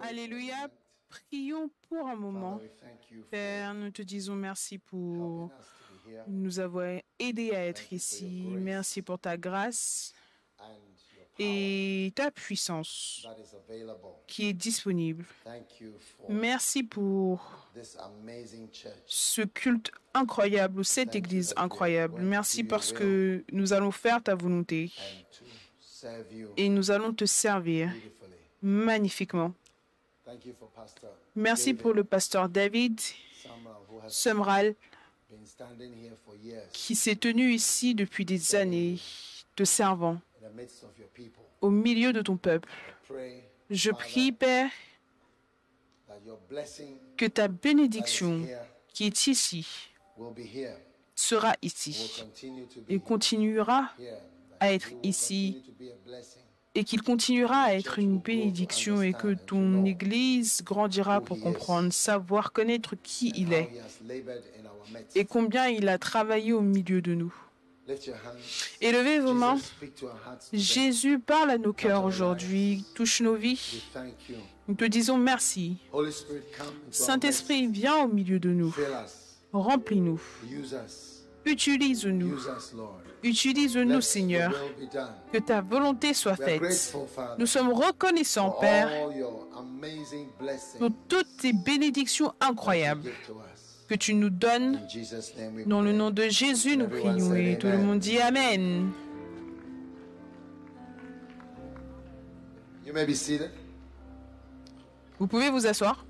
Alléluia. Prions pour un moment. Père, nous te disons merci pour nous avoir aidés à être ici. Merci pour ta grâce et ta puissance qui est disponible. Thank you for Merci pour ce culte incroyable, cette Thank you église incroyable. Merci parce que nous allons faire ta volonté et nous allons te servir. Magnifiquement. Merci pour le pasteur David years qui s'est tenu ici depuis des années, te servant au milieu de ton peuple. Je prie, Père, que ta bénédiction qui est ici sera ici et continuera à être ici et qu'il continuera à être une bénédiction et que ton Église grandira pour comprendre, savoir connaître qui il est et combien il a travaillé au milieu de nous. Élevez vos mains. Jésus parle à nos cœurs aujourd'hui, touche nos vies. Nous te disons merci. Saint-Esprit, viens au milieu de nous. Remplis-nous. Utilise-nous. Utilise-nous, Seigneur. Que ta volonté soit faite. Nous sommes reconnaissants, Père, pour toutes tes bénédictions incroyables que tu nous donnes. Dans le nom de Jésus, nous prions et tout le monde dit Amen. Vous pouvez vous asseoir.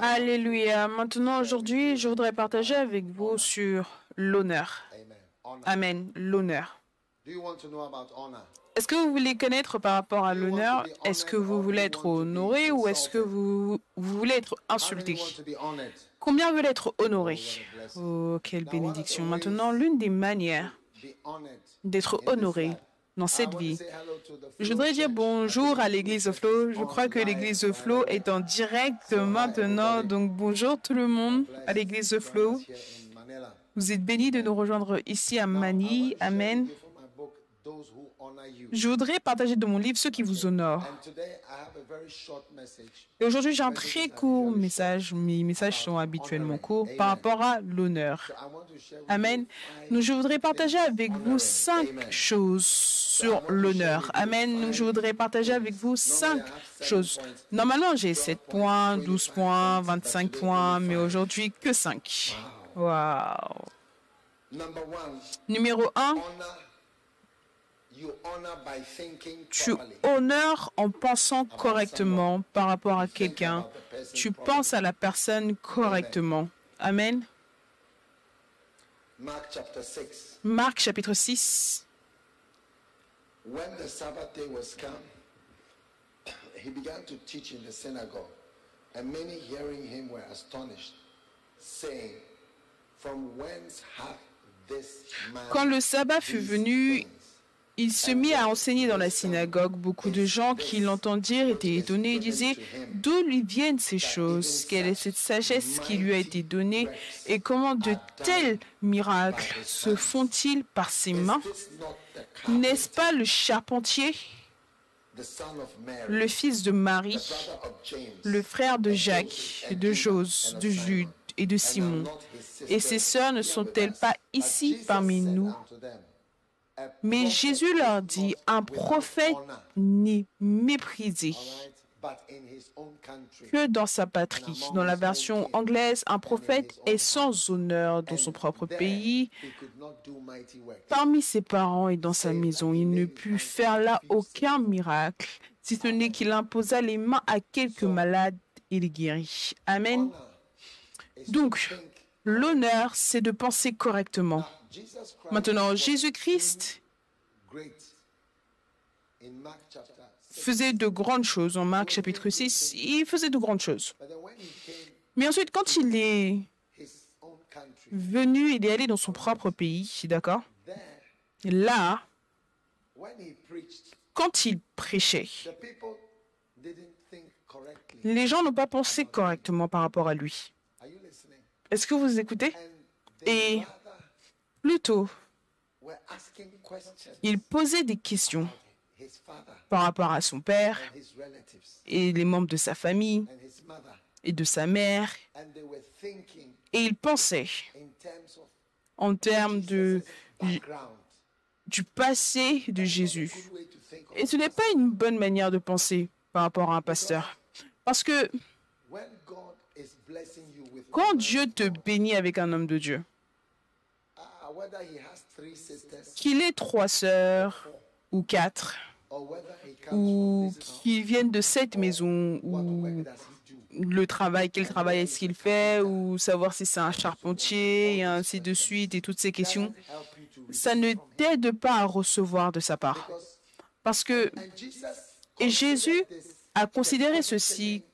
Alléluia. Maintenant, aujourd'hui, je voudrais partager avec vous sur l'honneur. Amen. L'honneur. Est-ce que vous voulez connaître par rapport à l'honneur? Est-ce que vous voulez être honoré ou est-ce que vous, vous voulez être insulté? Combien veulent être honorés? Oh, quelle bénédiction. Maintenant, l'une des manières d'être honoré dans cette vie, je voudrais dire bonjour à l'église de Flow. Je crois que l'église de Flow est en direct maintenant. Donc bonjour tout le monde à l'église de Flow. Vous êtes bénis de nous rejoindre ici à Manille. Amen. Je voudrais partager de mon livre ceux qui vous honorent. Et aujourd'hui, j'ai un très court message. Mes messages sont habituellement courts par rapport à l'honneur. Amen. Donc, je voudrais partager avec vous cinq choses sur l'honneur. Amen. Donc, je voudrais partager avec vous cinq choses. Normalement, j'ai 7 points, 12 points, 25 points, mais aujourd'hui, que 5. Waouh. Number one, Numéro 1, honor. You honor by thinking tu honores en pensant correctement par rapport à quelqu'un. Tu penses à la personne correctement. Amen. Mark chapter 6. Marc chapitre 6. When the Sabbath day was come, he began to teach in the synagogue, and many hearing him were astonished, saying, From whence hath this man Quand le sabbat fut venu? Il se mit à enseigner dans la synagogue. Beaucoup de gens qui l'entendirent étaient étonnés. Et disaient D'où lui viennent ces choses? Quelle est cette sagesse qui lui a été donnée? Et comment de tels miracles se font-ils par ses mains? N'est-ce pas le charpentier, le fils de Marie, le frère de Jacques, de Jose, de Jude et de Simon. Et ses sœurs ne sont-elles pas ici parmi nous? Mais Jésus leur dit, un prophète n'est méprisé que dans sa patrie. Dans la version anglaise, un prophète est sans honneur dans son propre pays, parmi ses parents et dans sa maison. Il ne put faire là aucun miracle, si ce n'est qu'il imposa les mains à quelques malades et les guérit. Amen. Donc, l'honneur, c'est de penser correctement. Maintenant, Jésus-Christ great. In Mark chapter 6. faisait de grandes choses. En Marc chapitre 6, il faisait de grandes choses. Mais ensuite, quand il est venu, il est allé dans son propre pays, d'accord? Là, quand il prêchait, les gens n'ont pas pensé correctement par rapport à lui. Est-ce que vous écoutez? Et- Plutôt, il posait des questions par rapport à son père et les membres de sa famille et de sa mère. Et il pensait en termes de, du passé de Jésus. Et ce n'est pas une bonne manière de penser par rapport à un pasteur. Parce que quand Dieu te bénit avec un homme de Dieu, qu'il ait trois sœurs ou quatre, ou from this qu'il vienne de cette maison, ou le travail, quel travail est-ce qu'il fait, ou savoir si c'est un charpentier, et ainsi de suite, et toutes ces questions, ça ne t'aide pas à recevoir de sa part. Parce que et Jésus a considéré ceci,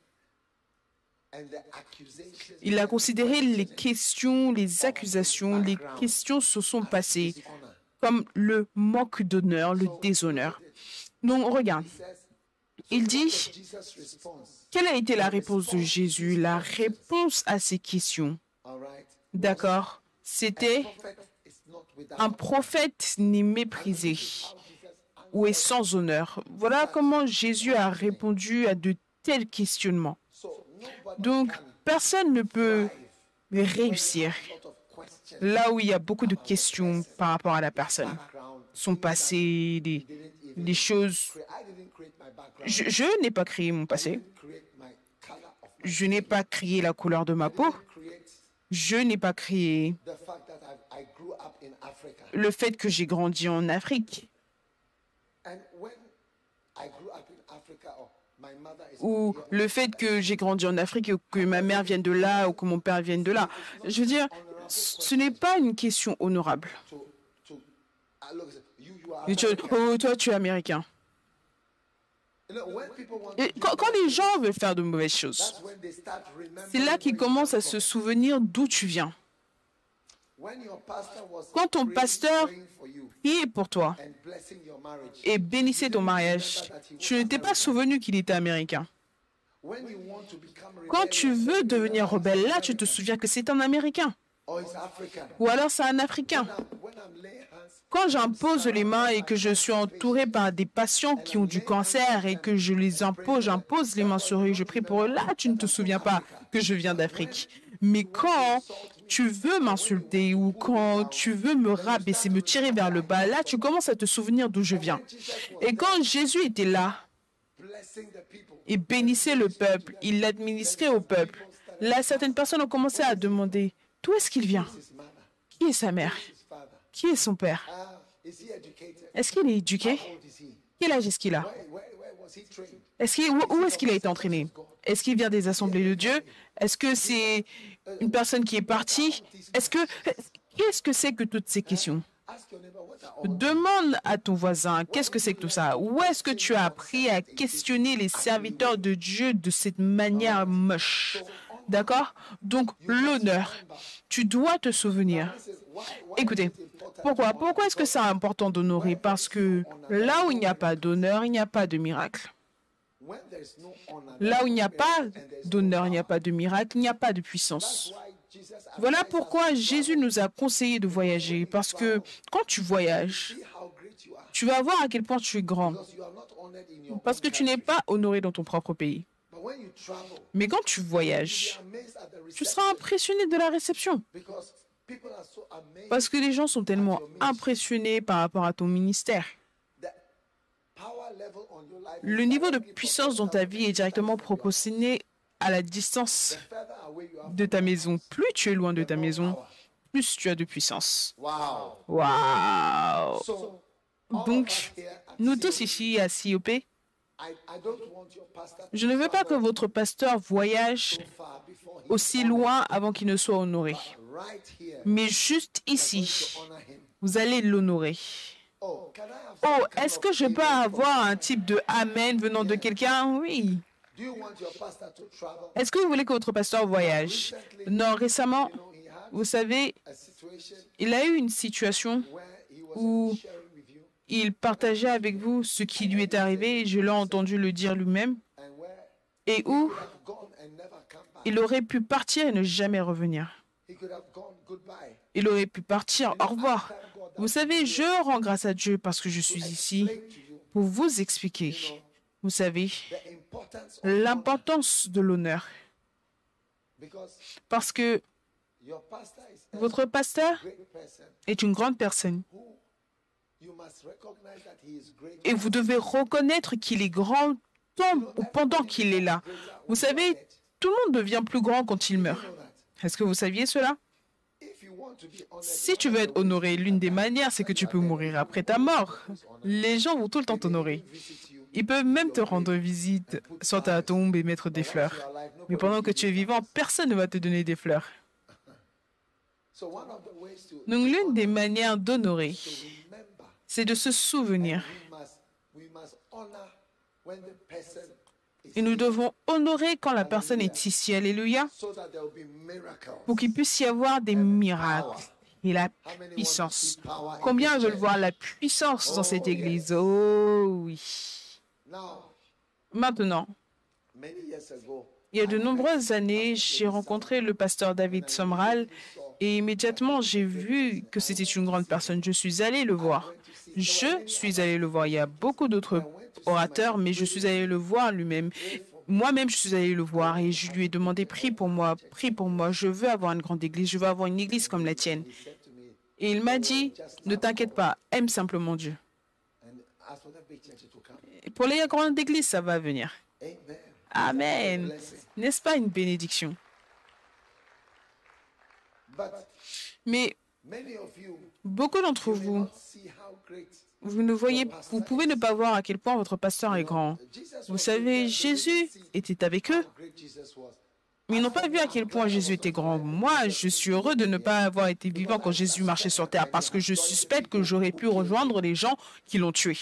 il a considéré les questions, les accusations, les questions se sont passées comme le manque d'honneur, le déshonneur. Donc regarde, il dit, quelle a été la réponse de Jésus? La réponse à ces questions, d'accord, c'était un prophète n'est méprisé ou est sans honneur. Voilà comment Jésus a répondu à de tels questionnements. Donc, personne ne peut réussir là où il y a beaucoup de questions par rapport à la personne. Son passé, les choses. Je, je n'ai pas créé mon passé. Je n'ai pas créé la couleur de ma peau. Je n'ai pas créé le fait que j'ai grandi en Afrique ou le fait que j'ai grandi en Afrique et que ma mère vienne de là ou que mon père vienne de là. Je veux dire, ce n'est pas une question honorable. oh, toi, tu es américain. Quand, les gens veulent faire de mauvaises choses, c'est là qu'ils commencent à se souvenir d'où tu viens. Quand ton pasteur priait pour toi et bénissait ton mariage, tu ne t'es pas souvenu qu'il était américain. Quand tu veux devenir rebelle, là, tu te souviens que c'est un américain. Ou alors c'est un africain. Quand j'impose les mains et que je suis entouré par des patients qui ont du cancer et que je les impose, j'impose les mains sur eux, je prie pour eux, là, tu ne te souviens pas que je viens d'Afrique. Mais quand tu veux m'insulter ou quand tu veux me rabaisser, me tirer vers le bas, là, tu commences à te souvenir d'où je viens. Et quand Jésus était là et bénissait le peuple, il l'administrait au peuple, là, certaines personnes ont commencé à demander, d'où est-ce qu'il vient? Qui est sa mère? Qui est son père? Est-ce qu'il est éduqué? Quel âge est-ce qu'il a? Qu'il, où, où est-ce qu'il a été entraîné? Est-ce qu'il vient des assemblées de Dieu? Est-ce que c'est une personne qui est partie Est-ce que qu'est-ce que c'est que toutes ces questions? Demande à ton voisin, qu'est-ce que c'est que tout ça? Où est-ce que tu as appris à questionner les serviteurs de Dieu de cette manière moche? D'accord? Donc l'honneur, tu dois te souvenir. Écoutez, pourquoi? Pourquoi est-ce que c'est important d'honorer? Parce que là où il n'y a pas d'honneur, il n'y a pas de miracle. Là où il n'y a pas d'honneur, il n'y a pas de miracle, il n'y a pas de puissance. Voilà pourquoi Jésus nous a conseillé de voyager, parce que quand tu voyages, tu vas voir à quel point tu es grand, parce que tu n'es pas honoré dans ton propre pays. Mais quand tu voyages, tu seras impressionné de la réception, parce que les gens sont tellement impressionnés par rapport à ton ministère. Le niveau de puissance dans ta vie est directement proportionné à la distance de ta maison. Plus tu es loin de ta maison, plus tu as de puissance. Wow. Waouh Donc, nous tous ici à don't to je ne veux pas que votre pasteur voyage aussi loin avant qu'il ne soit honoré. Mais juste ici, vous allez l'honorer. Oh, est-ce que je peux avoir un type de Amen venant de quelqu'un? Oui. Est-ce que vous voulez que votre pasteur voyage? Non, récemment, vous savez, il a eu une situation you il partageait avec vous ce qui lui est arrivé, je l'ai entendu le dire lui-même, et où il aurait pu partir et ne jamais revenir. Il aurait pu partir, au revoir. Vous savez, je rends grâce à Dieu parce que je suis ici pour vous expliquer, vous savez, l'importance de l'honneur. Parce que votre pasteur est une grande personne. Et vous devez reconnaître qu'il est grand pendant qu'il est là. Vous savez, tout le monde devient plus grand quand il meurt. Est-ce que vous saviez cela? Si tu veux être honoré, l'une des manières, c'est que tu peux mourir après ta mort. Les gens vont tout le temps t'honorer. Ils peuvent même te rendre visite sur ta tombe et mettre des fleurs. Mais pendant que tu es vivant, personne ne va te donner des fleurs. Donc l'une des manières d'honorer, c'est de se souvenir. Et nous devons honorer quand la personne est ici. Alléluia. Pour qu'il puisse y avoir des miracles et la puissance. Combien church? voir la puissance dans cette Oh, église? Oh oui. Maintenant, many years ago, il y a de nombreuses années, j'ai rencontré le pasteur David Somral et immédiatement j'ai vu que c'était une grande personne. Je suis allé le voir. Je suis allé le voir. Il y a beaucoup d'autres orateurs, mais je suis allé le voir lui-même. Moi-même, je suis allé le voir et je lui ai demandé prie pour moi, prie pour moi. Je veux avoir une grande église. Je veux avoir une église comme la tienne. Et il m'a dit, ne t'inquiète pas, aime simplement Dieu. pour les grandes églises, ça va venir. Amen. N'est-ce pas une bénédiction? Mais beaucoup d'entre vous, vous ne voyez, vous pouvez ne pas voir à quel point votre pasteur est grand. Vous savez, Jésus était avec eux, mais ils n'ont pas vu à quel point Jésus était grand. Moi, je suis heureux de ne pas avoir été vivant quand Jésus marchait sur terre, parce que je suspecte que j'aurais pu rejoindre les gens qui l'ont tué.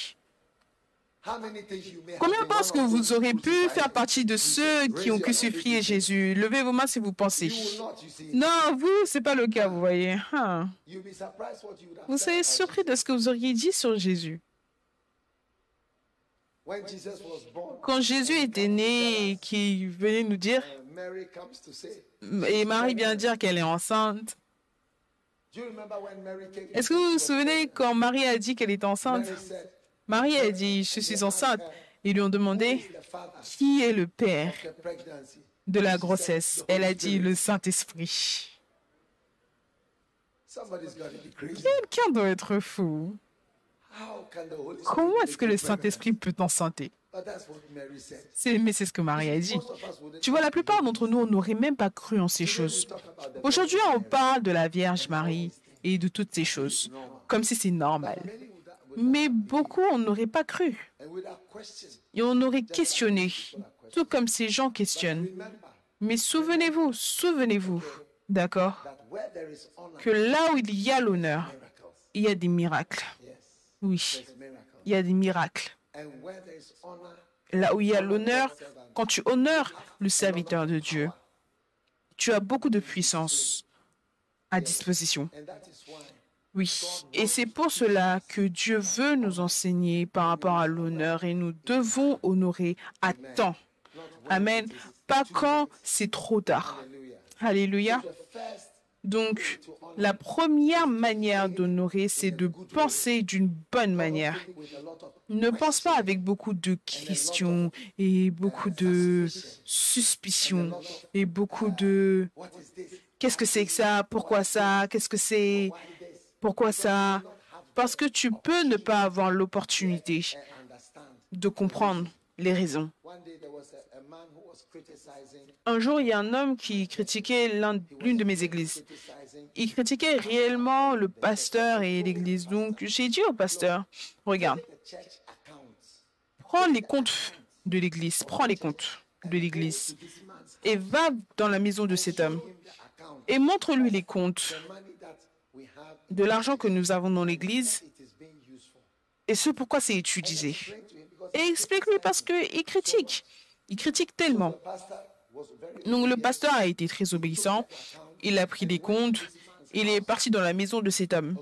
Combien pensent que vous aurez pu faire partie de ceux qui ont crucifié Jésus Levez vos mains si vous pensez. Non, vous, c'est pas le cas, vous voyez. Have Vous serez surpris de ce que vous auriez dit sur Jésus. Quand Jésus était né et qu'il venait nous dire, et Marie vient dire qu'elle est enceinte. Est-ce que vous vous souvenez quand Marie a dit qu'elle était enceinte? Marie a dit, je suis enceinte. Ils lui ont demandé, qui est le père de la grossesse? Elle a dit, le Saint-Esprit. Quelqu'un doit être fou. Comment est-ce que le? Saint-Esprit peut enceinte But that's what Mary said. C'est- Mais c'est ce que Marie a dit. Tu vois, la plupart d'entre nous, on n'aurait même pas cru en ces choses. Aujourd'hui, on parle de la Vierge Marie et de toutes ces choses, comme si c'est normal. Mais beaucoup, on n'aurait pas cru. Et on aurait questionné, tout comme ces gens questionnent. Mais souvenez-vous, souvenez-vous, d'accord, que là où il y a l'honneur, il y a des miracles. Oui, il y a des miracles. Là où il y a l'honneur, quand tu honores le serviteur de Dieu, tu as beaucoup de puissance à disposition. Oui, et c'est pour cela que Dieu veut nous enseigner par rapport à l'honneur et nous devons honorer à temps. Amen. Pas quand c'est trop tard. Alléluia. Donc, la première manière d'honorer, c'est de penser d'une bonne manière. Ne pense pas avec beaucoup de questions et beaucoup de suspicions et beaucoup de qu'est-ce que c'est que ça, pourquoi ça, qu'est-ce que c'est, pourquoi ça? Parce que tu peux ne pas avoir l'opportunité de comprendre les raisons. Un jour, il y a un homme qui critiquait l'un- l'une de mes églises. Il critiquait réellement le pasteur et l'église. Donc, j'ai dit au pasteur, regarde, prends les comptes de l'église, prends les comptes de l'église et va dans la maison de cet homme et montre-lui les comptes de l'argent que nous avons dans l'église et ce pourquoi c'est utilisé. Et explique-lui parce qu'il critique. Il critique tellement. Donc le pasteur a été très obéissant. Il a pris les comptes. Il est parti dans la maison de cet homme.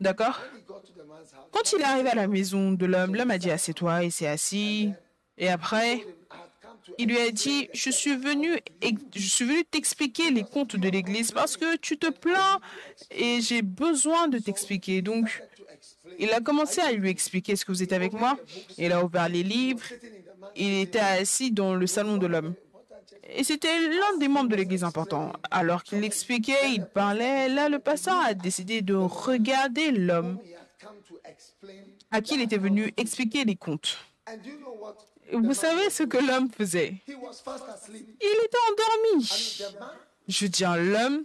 D'accord? Quand il est arrivé à la maison de l'homme, l'homme a dit assieds-toi, il s'est assis. Et après, I had come to il lui a dit je suis venu t'expliquer les comptes de l'église parce que tu te plains et j'ai besoin de t'expliquer. Donc il a commencé à lui expliquer ce que vous êtes avec moi. Il a ouvert les livres. Il était assis dans le salon de l'homme. Et c'était l'un des membres de l'église important. Alors qu'il expliquait, il parlait, là le pasteur a décidé de regarder l'homme à qui il était venu expliquer les contes. Vous savez ce que l'homme faisait? He was fast asleep. Il était endormi. Je veux dire, l'homme,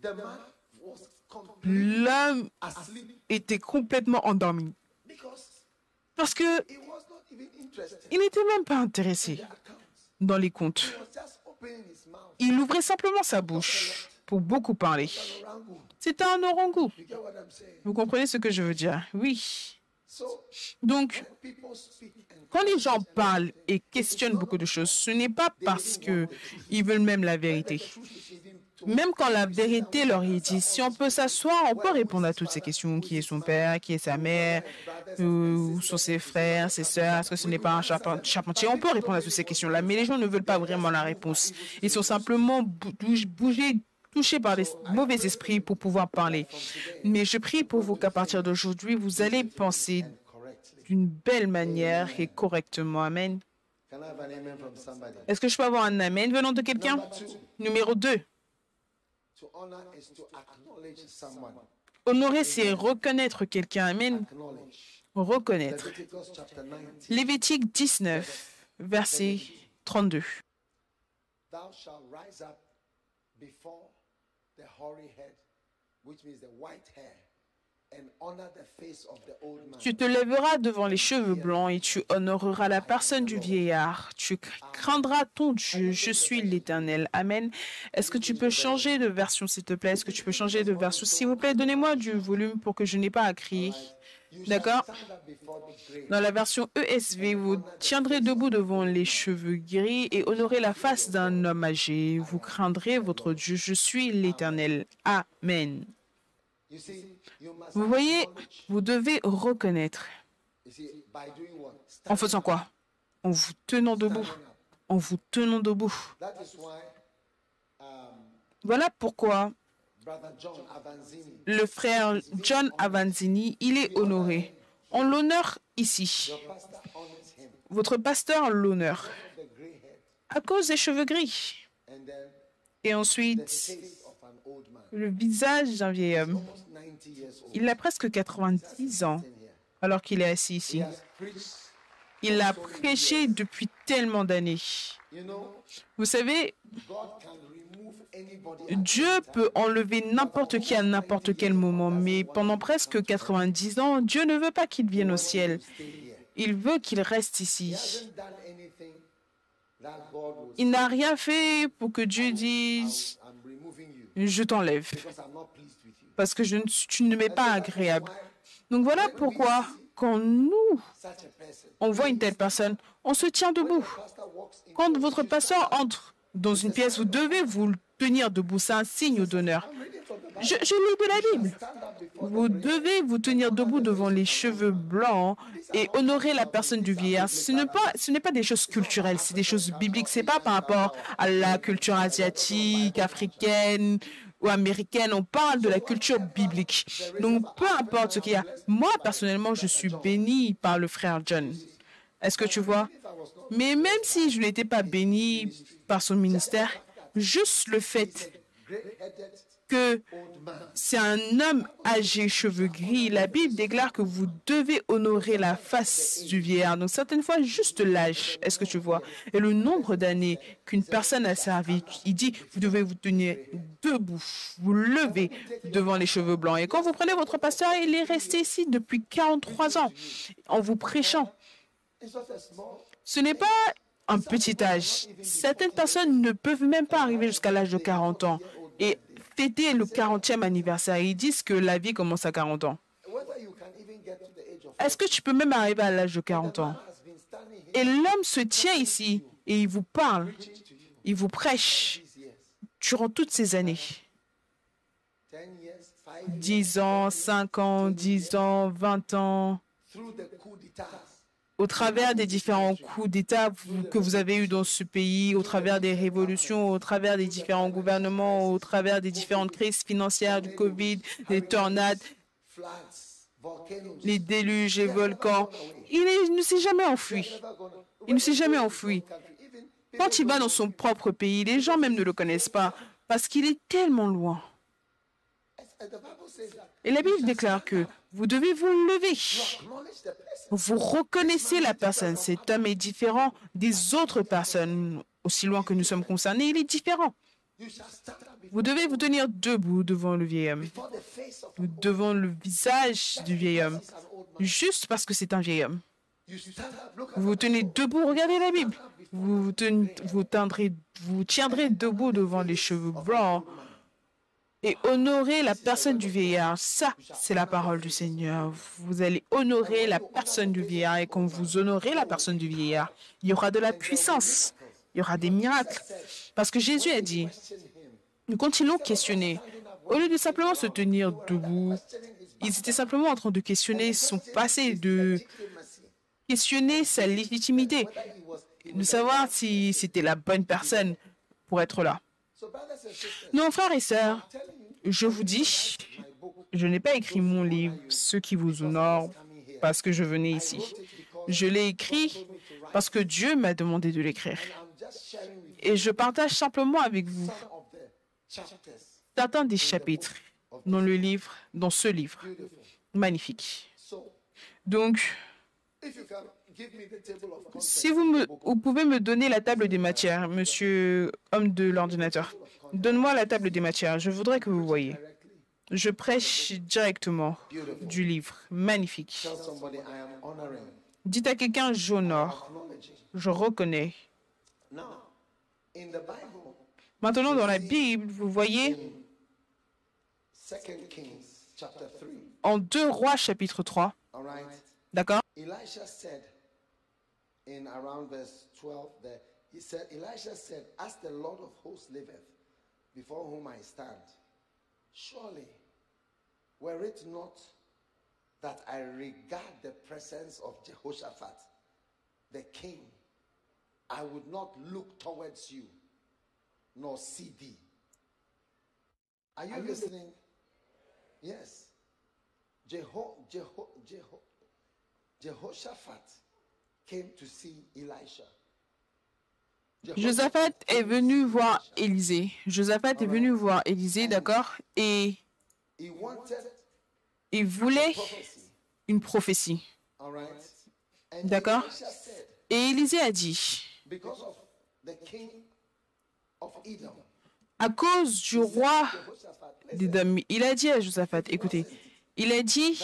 the man was completely l'homme était complètement endormi. because Parce que he was not even interested il n'était même pas intéressé dans les contes. He was just opening his mouth. Il ouvrait simplement sa bouche pour beaucoup parler. C'était un orango. You get what I'm saying? Vous comprenez ce que je veux dire? Oui. Donc, quand les gens parlent et questionnent beaucoup de choses, ce n'est pas parce que ils veulent même la vérité. Même quand la vérité leur est dit, si on peut s'asseoir, on peut répondre à toutes ces questions. Qui est son père? Qui est sa mère? Où sont ses frères, ses sœurs? Est-ce que ce n'est pas un charpen- charpentier? On peut répondre à toutes ces questions-là, mais les gens ne veulent pas vraiment la réponse. Ils sont simplement bougés, touchés par des mauvais esprits pour pouvoir parler. Mais je prie pour vous qu'à partir d'aujourd'hui, vous allez penser. D'une belle manière et correctement. Amen. Est-ce que je peux avoir un Amen venant de quelqu'un? Numéro 2. to honor is to acknowledge someone. Honorer, c'est reconnaître quelqu'un. Amen. Reconnaître. Leviticus chapter 19. Lévitique 19, verset 32. Thou shalt rise up before the hoary head, which means the white hair, Tu te lèveras devant les cheveux blancs et tu honoreras la personne du vieillard. Tu craindras ton Dieu. Je suis l'Éternel. Amen. Est-ce que tu peux changer de version, s'il te plaît? Est-ce que tu peux changer de version, s'il vous plaît Donnez-moi du volume pour que je n'ai pas à crier. D'accord? Dans la version ESV, vous tiendrez debout devant les cheveux gris et honorez la face d'un homme âgé. Vous craindrez votre Dieu. Je suis l'Éternel. Amen. Vous voyez, vous devez reconnaître. En faisant quoi? En vous tenant debout. En vous tenant debout. Um, Voilà pourquoi le frère John Avanzini, il est honoré. On l'honore ici. Votre pasteur head à cause des cheveux gris. Et ensuite, face of an old man. Le visage d'un vieil homme. Almost 90 years old. Il a presque 90 ans alors qu'il est assis ici. Il a prêché depuis tellement d'années. Vous savez, Dieu peut enlever n'importe qui à n'importe quel moment, mais pendant presque 90 ans, Dieu ne veut pas qu'il vienne au ciel. Il veut qu'il reste ici. Il n'a rien fait pour que Dieu dise je t'enlève parce que tu ne m'es pas agréable. Donc voilà pourquoi quand nous on voit une telle personne, on se tient debout. Quand votre pasteur entre dans une pièce, vous devez vous tenir debout. C'est un signe d'honneur. Je, lis de la Bible. Vous devez vous tenir debout devant les cheveux blancs et honorer la personne du vieillard. Ce n'est pas, ce n'est pas des choses culturelles, c'est des choses bibliques. C'est pas par rapport à la culture asiatique, africaine ou américaine. On parle de la culture biblique. Donc, peu importe ce qu'il y a. Moi, personnellement, je suis béni par le frère John. Est-ce que tu vois? Mais même si je n'étais pas béni par son ministère, juste le fait que c'est un homme âgé, cheveux gris. La Bible déclare que vous devez honorer la face du vieillard. Donc, certaines fois, juste l'âge, est-ce que tu vois, et le nombre d'années qu'une personne a servi. Il dit, vous devez vous tenir debout, vous lever devant les cheveux blancs. Et quand vous prenez votre pasteur, il est resté ici depuis 43 ans en vous prêchant. Ce n'est pas un petit âge. Certaines personnes ne peuvent même pas arriver jusqu'à l'âge de 40 ans et fêter le 40e anniversaire. Ils disent que la vie commence à 40 ans. Est-ce que tu peux même arriver à l'âge de 40 ans? Et l'homme se tient ici et il vous parle, il vous prêche durant toutes ces années. 10 years, 5 years, 10 ans, 5 ans, 10 ans, 20 ans, au travers des différents coups d'État que vous avez eus dans ce pays, au travers des révolutions, au travers des différents gouvernements, au travers des différentes crises financières, du Covid, des tornades, les déluges, les volcans. Il, ne s'est jamais enfui. Il ne s'est jamais enfui. Quand il va dans son propre pays, les gens même ne le connaissent pas parce qu'il est tellement loin. And the Bible says that Et la Bible déclare que vous devez vous lever. Vous reconnaissez la personne. Cet homme est différent des autres personnes. Aussi loin que nous sommes concernés, il est différent. Vous devez vous tenir debout devant le vieil homme, devant le visage du vieil homme, juste parce que c'est un vieil homme. Vous vous tenez debout, regardez la Bible. Vous vous, tiendrez, vous tiendrez debout devant les cheveux blancs et honorer la personne du vieillard. Ça, c'est la parole du Seigneur. Vous allez honorer la personne du vieillard et quand vous honorez la personne du vieillard, il y aura de la puissance, il y aura des miracles. Parce que Jésus a dit, nous continuons de questionner. Au lieu de simplement se tenir debout, ils étaient simplement en train de questionner son passé, de questionner sa légitimité, de savoir si c'était la bonne personne pour être là. Non, frères et sœurs, je vous dis, je n'ai pas écrit mon livre, Ceux qui vous honorent, parce que je venais ici. Je l'ai écrit parce que Dieu m'a demandé de l'écrire. Et je partage simplement avec vous certains des chapitres dans le livre, dans ce livre. Magnifique. Donc, si vous, me, vous pouvez me donner la table des matières, monsieur homme de l'ordinateur. Donne-moi la table des matières. Je voudrais que vous voyez. Je prêche directement du livre. Magnifique. Dites à quelqu'un, j'honore, je reconnais. Now, in the Bible, Maintenant, dans la Bible, vous voyez, 2 Kings chapter 3, en 2 Rois chapitre 3, all right, d'accord? In around verse 12 there, he said, Elisha said, As the Lord of hosts liveth, before whom I stand, surely were it not that I regard the presence of Jehoshaphat, the king, I would not look towards you, nor see thee. Are you listening? Yes. Jeho, Jeho, Jeho, Jehoshaphat Josaphat est venu voir Élisée. Josaphat est venu voir Élisée, d'accord? Et il voulait une prophétie. D'accord? Et Élisée a dit, à cause du roi d'Édom, il a dit à Josaphat, écoutez, il a dit,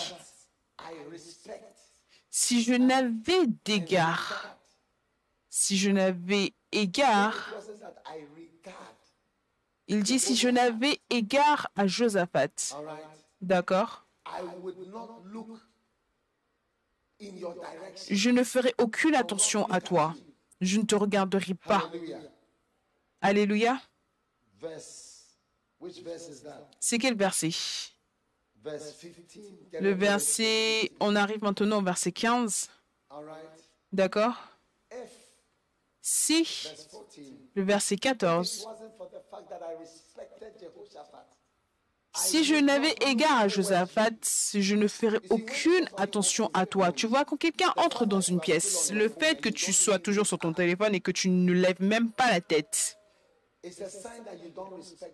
si je n'avais d'égard, si je n'avais égard, il dit, si je n'avais égard à Josaphat, d'accord? Je ne ferai aucune attention à toi. Je ne te regarderai pas. Alléluia. C'est quel verset? Verse 15. Le verset, on arrive maintenant au verset 15, All right. d'accord? Si verse 14. le verset 14, It wasn't for the fact that I respected Jehoshaphat. si je n'avais égard à Josaphat, je ne ferais aucune attention à toi? Tu vois, quand quelqu'un entre dans une pièce, le fait que tu sois toujours sur ton téléphone et que tu ne lèves même pas la tête,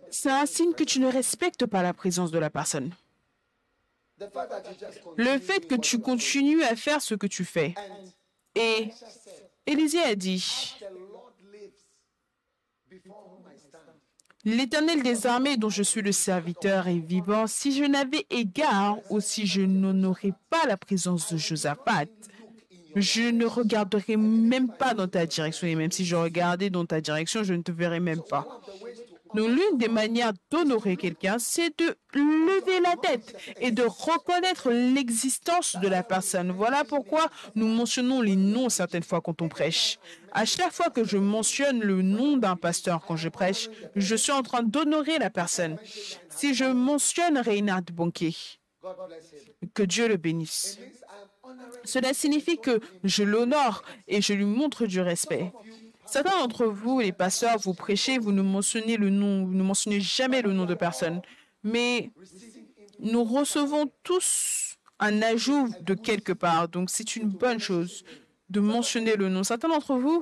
c'est un signe que tu ne respectes pas la présence de la personne. Le fait que tu continues à faire ce que tu fais. Et Élisée a dit. L'Éternel des armées dont je suis le serviteur est vivant. Si je n'avais égard ou si je n'honorais pas la présence de Josaphat, je ne regarderais même pas dans ta direction. Et même si je regardais dans ta direction, je ne te verrais même pas. L'une des manières d'honorer quelqu'un, c'est de lever la tête et de reconnaître l'existence de la personne. Voilà pourquoi nous mentionnons les noms certaines fois quand on prêche. À chaque fois que je mentionne le nom d'un pasteur quand je prêche, je suis en train d'honorer la personne. Si je mentionne Reinhard Bonquet, que Dieu le bénisse. Cela signifie que je l'honore et je lui montre du respect. Certains d'entre vous, les pasteurs, vous prêchez, vous ne mentionnez le nom, vous ne mentionnez jamais le nom de personne. Mais nous recevons tous un ajout de quelque part. Donc c'est une bonne chose de mentionner le nom. Certains d'entre vous,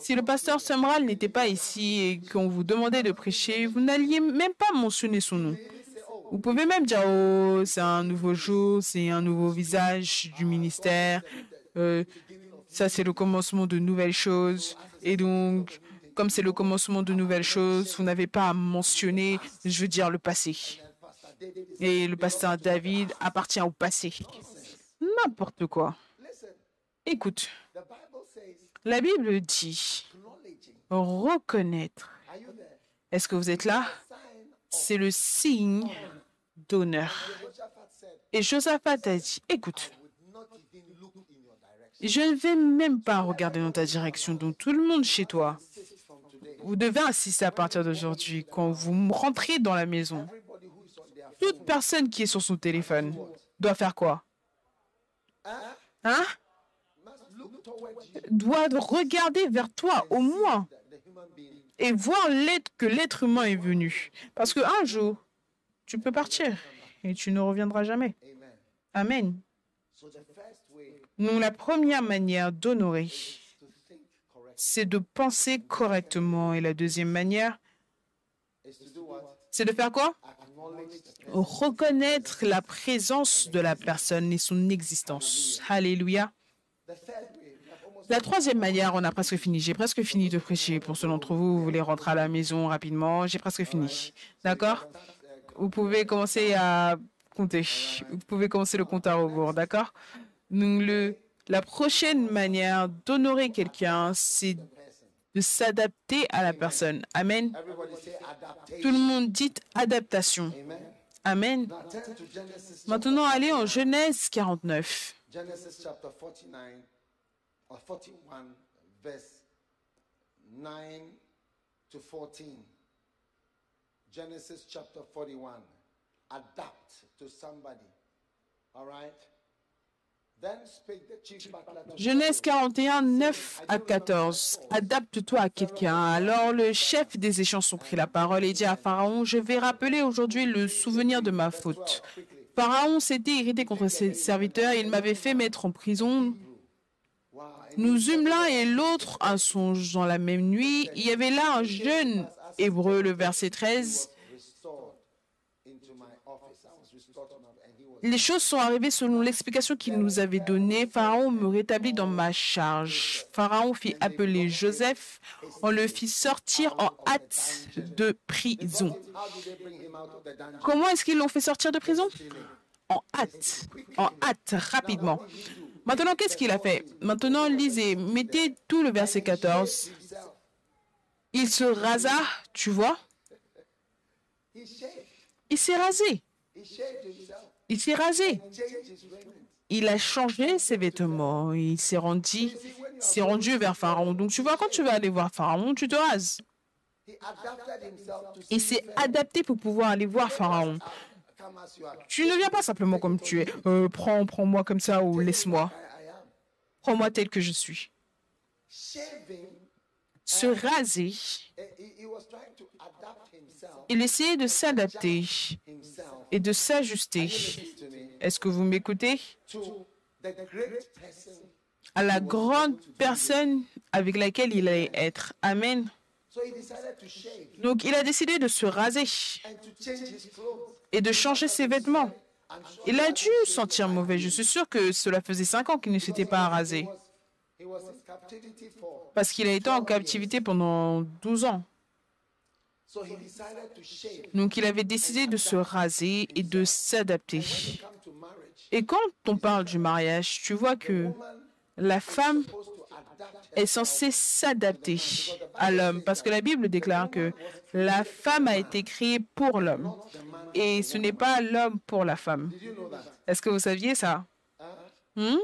si le pasteur Sumral n'était pas ici et qu'on vous demandait de prêcher, vous n'alliez même pas mentionner son nom. Vous pouvez même dire, oh, c'est un nouveau jour, c'est un nouveau visage du ministère. Euh, ça, c'est le commencement de nouvelles choses. Et donc, comme c'est le commencement de nouvelles choses, vous n'avez pas à mentionner, je veux dire, le passé. Et le pasteur David appartient au passé. N'importe quoi. Écoute, la Bible dit reconnaître. Est-ce que vous êtes là? C'est le signe d'honneur. Et Josaphat a dit, écoute, je ne vais même pas regarder dans ta direction. Donc tout le monde chez toi, vous devez insister à partir d'aujourd'hui. Quand vous rentrez dans la maison, toute personne qui est sur son téléphone doit faire quoi? Hein? Doit regarder vers toi au moins et voir l'être que l'être humain est venu. Parce qu'un jour, tu peux partir et tu ne reviendras jamais. Amen. Donc la première manière d'honorer, c'est de penser correctement. Et la deuxième manière, c'est de faire quoi? Reconnaître la présence de la personne et son existence. Alléluia. La troisième manière, on a presque fini. J'ai presque fini de prêcher. Pour ceux d'entre vous, vous voulez rentrer à la maison rapidement, j'ai presque fini. D'accord? Vous pouvez commencer à compter. Vous pouvez commencer le compte à rebours. D'accord? Donc, le, la prochaine manière d'honorer quelqu'un, c'est de s'adapter à la personne. Amen. Tout le monde dit adaptation. Amen. To Genesis. Maintenant, allez en Genèse 49. Genesis chapter 49 or 41, Adapt to somebody. All right? Genèse Pharaoh, 41, 9 à 14. Adapte-toi à quelqu'un. Alors le chef des échanges prit la parole et dit à Pharaon, je vais rappeler aujourd'hui le souvenir de ma faute. Pharaon s'était irrité contre ses serviteurs et il m'avait fait mettre en prison. Nous eûmes l'un et l'autre un songe dans la même nuit. Il y avait là un jeune hébreu, le verset 13. Les choses sont arrivées selon l'explication qu'il nous avait donnée. Pharaon me rétablit dans ma charge. Pharaon fit appeler Joseph. On le fit sortir en hâte de prison. Comment est-ce qu'ils l'ont fait sortir de prison? En hâte. En hâte, rapidement. Maintenant, qu'est-ce qu'il a fait? Maintenant, lisez, mettez tout le verset 14. Himself. Il se rasa, tu vois? Il s'est rasé. Il s'est rasé. Il a changé ses vêtements. Il s'est rendu, s'est rendu vers Pharaon. Donc, tu vois, quand tu vas aller voir Pharaon, tu te rases. Il s'est adapté pour pouvoir aller voir Pharaon. Tu ne viens pas simplement comme tu es. Euh, prends, prends-moi comme ça ou laisse-moi. Prends-moi tel que je suis. Se raser, il essayait de s'adapter et de s'ajuster. Est-ce que vous m'écoutez? À la grande personne avec laquelle il allait être. Amen. Donc, il a décidé de se raser et de changer ses vêtements. Il a dû sentir mauvais. Je suis sûr que cela faisait cinq ans qu'il ne s'était pas rasé. Parce qu'il a été en captivité pendant 12 ans. So he decided to shave. Donc il avait décidé de se raser et de s'adapter. Et quand on parle du mariage, tu vois que la femme est censée s'adapter à l'homme. Parce que la Bible déclare que la femme a été créée pour l'homme. Et ce n'est pas l'homme pour la femme. Did you know that? Est-ce que vous saviez ça? Hmm?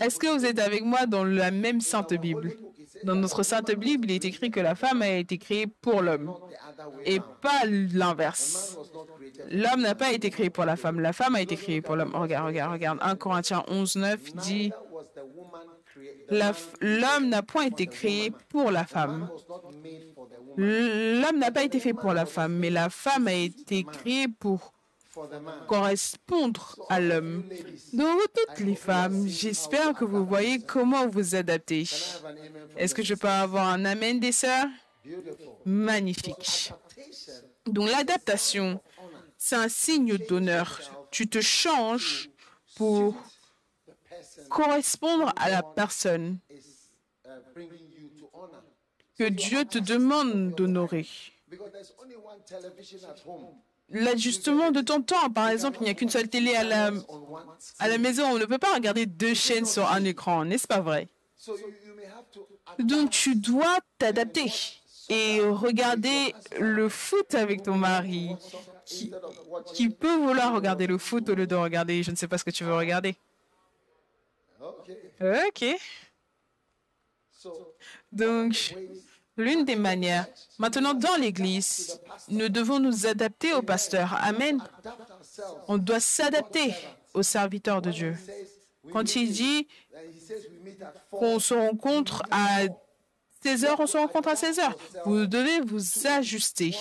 Est-ce que vous êtes avec moi dans la même Sainte Bible? Dans notre Sainte Bible, il est écrit que la femme a été créée pour l'homme et pas l'inverse. L'homme n'a pas été créé pour la femme, la femme a été créée pour l'homme. Regarde, regarde, regarde. 1 Corinthiens 11, 9 dit L'homme n'a point été créé pour la femme. L'homme n'a pas été fait pour la femme, mais la femme a été créée pour. Correspondre à l'homme. Donc, toutes les femmes, j'espère que vous voyez comment vous adapter. Est-ce que je peux avoir un amen des sœurs? Magnifique. Donc l'adaptation, c'est un signe d'honneur. Tu te changes pour correspondre à la personne uh, que Dieu te demande d'honorer. L'ajustement de ton temps, par exemple, il n'y a qu'une seule télé à la, à la maison. On ne peut pas regarder deux chaînes sur un écran, n'est-ce pas vrai? Donc tu dois t'adapter et regarder le foot avec ton mari, qui, qui peut vouloir regarder le foot au lieu de regarder, je ne sais pas ce que tu veux regarder. Okay. Ok. Donc, l'une des manières, maintenant dans l'Église, nous devons nous adapter au pasteur. Amen. On doit s'adapter aux serviteurs de Dieu. Quand il dit qu'on se rencontre à 16 heures, on se rencontre à 16 heures. Vous devez vous ajuster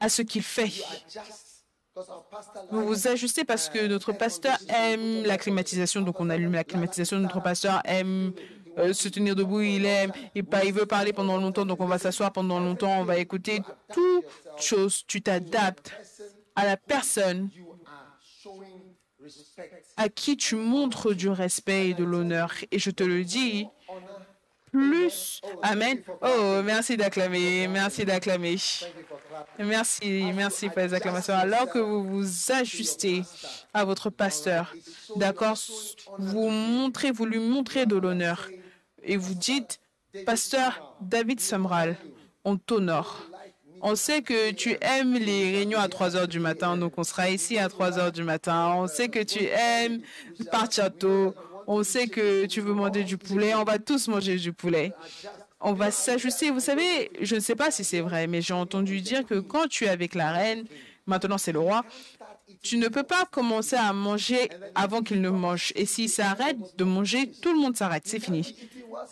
à ce qu'il fait. Vous vous ajustez parce que notre pasteur aime la climatisation, donc on allume la climatisation. Notre pasteur aime euh, se tenir debout, il aime, pas, il veut parler pendant longtemps, donc on va s'asseoir pendant longtemps, on va écouter. Toute chose, tu t'adaptes à la personne à qui tu montres du respect et de l'honneur. Et je te le dis, plus. Amen. Oh, merci d'acclamer, merci d'acclamer. Merci, merci pour les acclamations. Alors que vous vous ajustez à votre pasteur, d'accord, vous montrez, vous lui montrez de l'honneur et vous dites, pasteur David Samral, on t'honore. On sait que tu aimes les réunions à 3 heures du matin, donc on sera ici à 3 heures du matin. On sait que tu aimes partir tôt. On sait que tu veux manger du poulet. On va tous manger du poulet. On va s'ajuster. Vous savez, je ne sais pas si c'est vrai, mais j'ai entendu dire que quand tu es avec la reine, maintenant c'est le roi, tu ne peux pas commencer à manger avant qu'il ne mange. Et s'il s'arrête de manger, tout le monde s'arrête. C'est fini.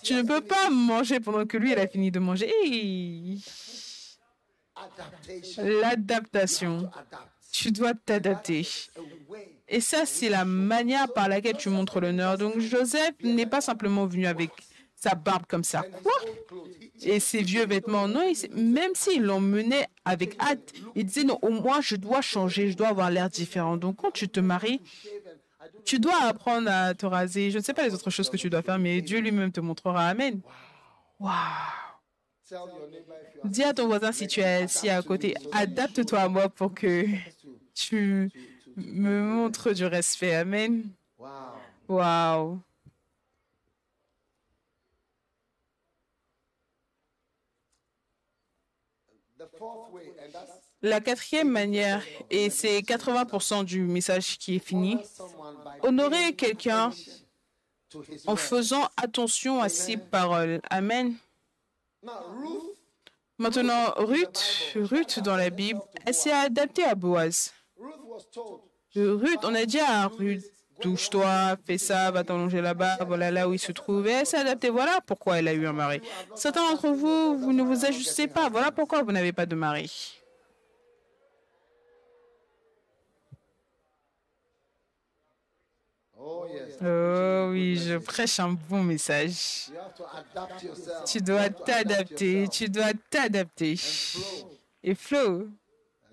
Tu ne peux pas manger pendant que lui, il a fini de manger. L'adaptation. Adapt. Tu dois t'adapter. Et ça, c'est la manière par laquelle tu montres l'honneur. Donc Joseph n'est pas simplement venu avec sa barbe comme ça. Quoi? Et ses vieux vêtements. Non, même s'il l'emmenait avec hâte, il disait non, au moins je dois changer, je dois avoir l'air différent. Donc quand tu te maries, tu dois apprendre à te raser. Je ne sais pas les autres choses que tu dois faire, mais Dieu lui-même te montrera. Amen. Are Dis à ton voisin si tu es assis à côté, adapte-toi à moi pour que tu me montres du respect. Amen. Wow. La quatrième manière, et c'est 80% du message qui est fini, honorer quelqu'un en faisant attention à ses paroles. Amen. Maintenant, Ruth, Ruth dans la Bible, elle s'est adaptée à Boaz. Ruth on a dit à Ruth, touche-toi, fais ça, va t'allonger là-bas, voilà là où il se trouvait. Elle s'est adaptée, voilà pourquoi elle a eu un mari. Certains d'entre vous, vous ne vous ajustez pas, voilà pourquoi vous n'avez pas de mari. Oh, yes. Oh oui, je prêche un bon message. You have to adapt yourself. Tu dois t'adapter, tu dois t'adapter. Flow. Et Flo,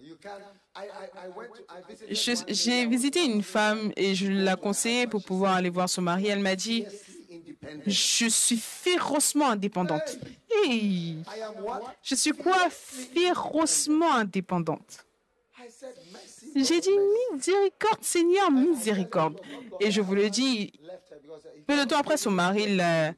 You can. I, I, I went to. I visited je- one j'ai visité une femme et je l'ai conseillée pour pouvoir aller voir son mari. Elle m'a dit, je suis férocement indépendante. Hey, je suis quoi? Férocement indépendante. J'ai dit miséricorde, Seigneur, miséricorde. Et je vous le dis, peu de temps après, son mari l'a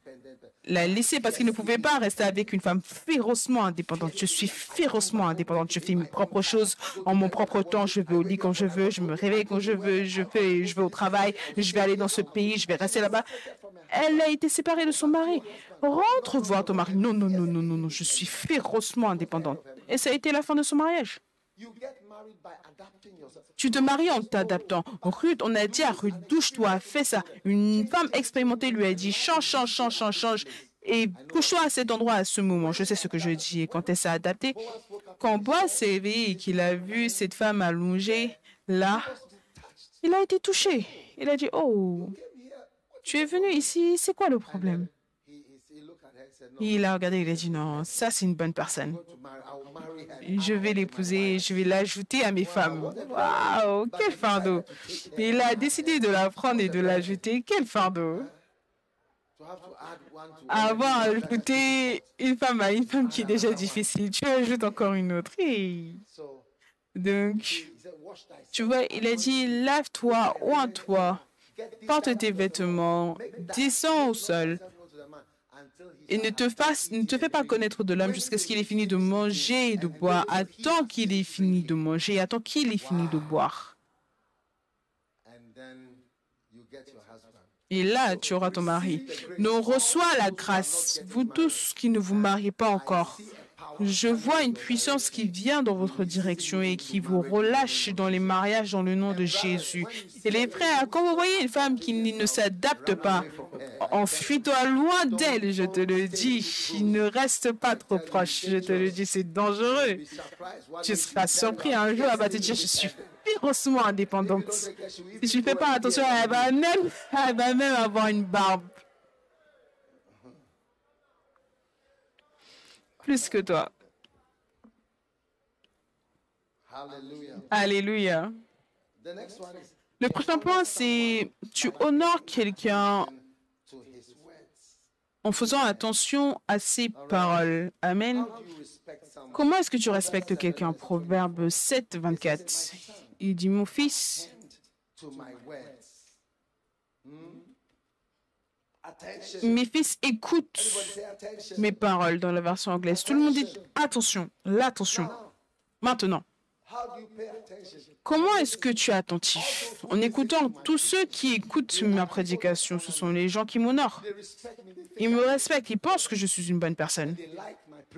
l'a laissé parce qu'il ne pouvait pas rester avec une femme férocement indépendante. Je suis férocement indépendante. Je fais mes propres choses en mon propre temps. Je vais au lit quand je veux. Je me réveille quand je veux. Je fais, je vais au travail. Je vais aller dans ce pays. Je vais rester là-bas. Elle a été séparée de son mari. Rentre voir ton mari. Non, non, non, non, non, non. Je suis férocement indépendante. Et ça a été la fin de son mariage. Tu te maries en t'adaptant. Ruth, on a dit à Ruth, douche-toi, fais ça. Une femme expérimentée lui a dit, change, change, change, change, change. Et couche-toi à cet endroit à ce moment. Je sais ce que je dis. Et quand elle s'est adaptée, quand Boaz s'est réveillé et qu'il a vu cette femme allongée là, il a été touché. Il a dit, oh, tu es venu ici, c'est quoi le problème? Il a regardé, il a dit non, ça c'est une bonne personne. Je vais l'épouser, je vais l'ajouter à mes femmes. Waouh, quel fardeau. Il a décidé de la prendre et de l'ajouter. Quel fardeau. Avoir ajouté une femme à une femme qui est déjà difficile. Tu ajoutes encore une autre. Donc, tu vois, il a dit, lave-toi, this porte tes vêtements, descends au sol yourself known to the man et ne te, fasse, pas connaître de l'homme jusqu'à ce qu'il ait fini de manger et de boire. Attends qu'il ait fini de manger, attends qu'il ait fini de boire. Et là, tu auras ton mari. Nous reçois la grâce, vous tous qui ne vous mariez pas encore. Je vois une puissance qui vient dans votre direction et qui vous relâche dans les mariages dans le nom de Jésus. Et les frères, quand vous voyez une femme qui ne s'adapte pas, enfuis-toi loin d'elle, je te le dis. Ne reste pas trop proche, je te le dis, c'est dangereux. Tu seras surpris un jour, elle va te dire, je suis férocement indépendante. Si tu ne fais pas attention, elle va même, elle va même avoir une barbe. Plus que toi. Alléluia. The next one is Le prochain point, c'est tu honores quelqu'un en faisant attention à ses paroles. Amen. Comment est-ce que tu respectes quelqu'un? Proverbe 7, 24. Il dit, mon fils. Hmm? Mes fils, écoute Everybody say attention. mes paroles dans la version anglaise. Tout le monde dit attention, l'attention. Maintenant, comment est-ce que tu es attentif? En écoutant tous ceux qui écoutent ma prédication, ce sont les gens qui m'honorent. Ils me respectent, ils pensent que je suis une bonne personne.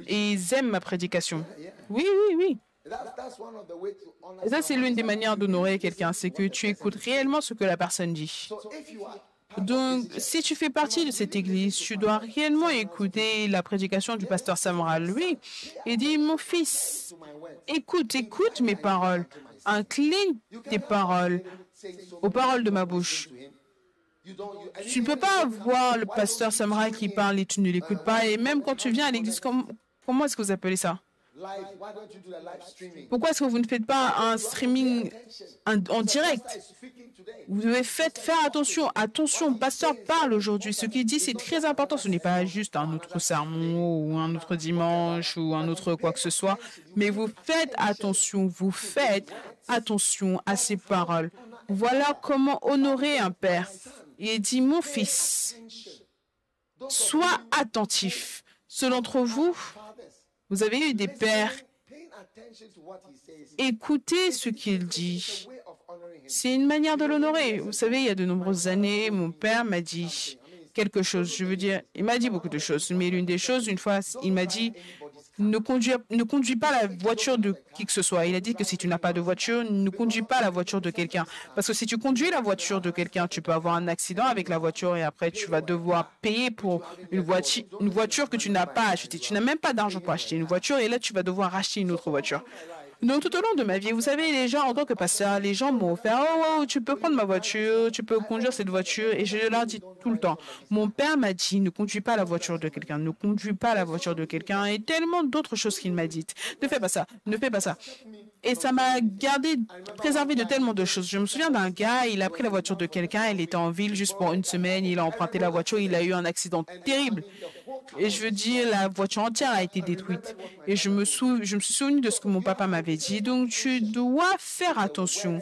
Et ils aiment ma prédication. Oui, oui, oui. Et ça, c'est l'une des manières d'honorer quelqu'un, c'est que tu écoutes réellement ce que la personne dit. Donc, si tu fais partie de cette église, tu dois réellement écouter la prédication du pasteur Samuel. Oui, il dit, mon fils, écoute, écoute mes paroles, incline tes paroles aux paroles de ma bouche. Tu ne peux pas voir le pasteur Samuel qui parle et tu ne l'écoutes pas. Et même quand tu viens à l'église, com- comment est-ce que vous appelez ça? Pourquoi est-ce que vous ne faites pas un streaming en, direct? Vous devez faire, faire attention. Attention, pasteur parle aujourd'hui. Ce qu'il dit, c'est très important. Ce n'est pas juste un autre sermon ou un autre dimanche ou un autre quoi que ce soit. Mais vous faites attention. Vous faites attention à ses paroles. Voilà comment honorer un père. Il dit, mon fils, sois attentif. Ceux d'entre vous, vous avez eu des pères. Écoutez ce qu'il dit. C'est une manière de l'honorer. Vous savez, il y a de nombreuses années, mon père m'a dit quelque chose. Je veux dire, il m'a dit beaucoup de choses, mais l'une des choses, une fois, il m'a dit ne conduis, ne conduis pas la voiture de qui que ce soit. Il a dit que si tu n'as pas de voiture, ne conduis pas la voiture de quelqu'un. Parce que si tu conduis la voiture de quelqu'un, tu peux avoir un accident avec la voiture et après tu vas devoir payer pour une voiture, une voiture que tu n'as pas achetée. Tu n'as même pas d'argent pour acheter une voiture et là tu vas devoir acheter une autre voiture. Donc tout au long de ma vie, vous savez, les gens, en tant que pasteur, les gens m'ont offert, oh, oh, tu peux prendre ma voiture, tu peux conduire cette voiture. Et je leur dis tout le temps, mon père m'a dit, ne conduis pas la voiture de quelqu'un, ne conduis pas la voiture de quelqu'un, et tellement d'autres choses qu'il m'a dites. Ne fais pas ça, ne fais pas ça. Et ça m'a gardé, préservé de tellement de choses. Je me souviens d'un gars, il a pris la voiture de quelqu'un, il était en ville juste pour une semaine, il a emprunté la voiture, il a eu un accident terrible. Et je veux dire, la voiture entière a été détruite. Et je me, sou- je me suis de ce que mon papa m'avait dit. Donc, tu dois faire attention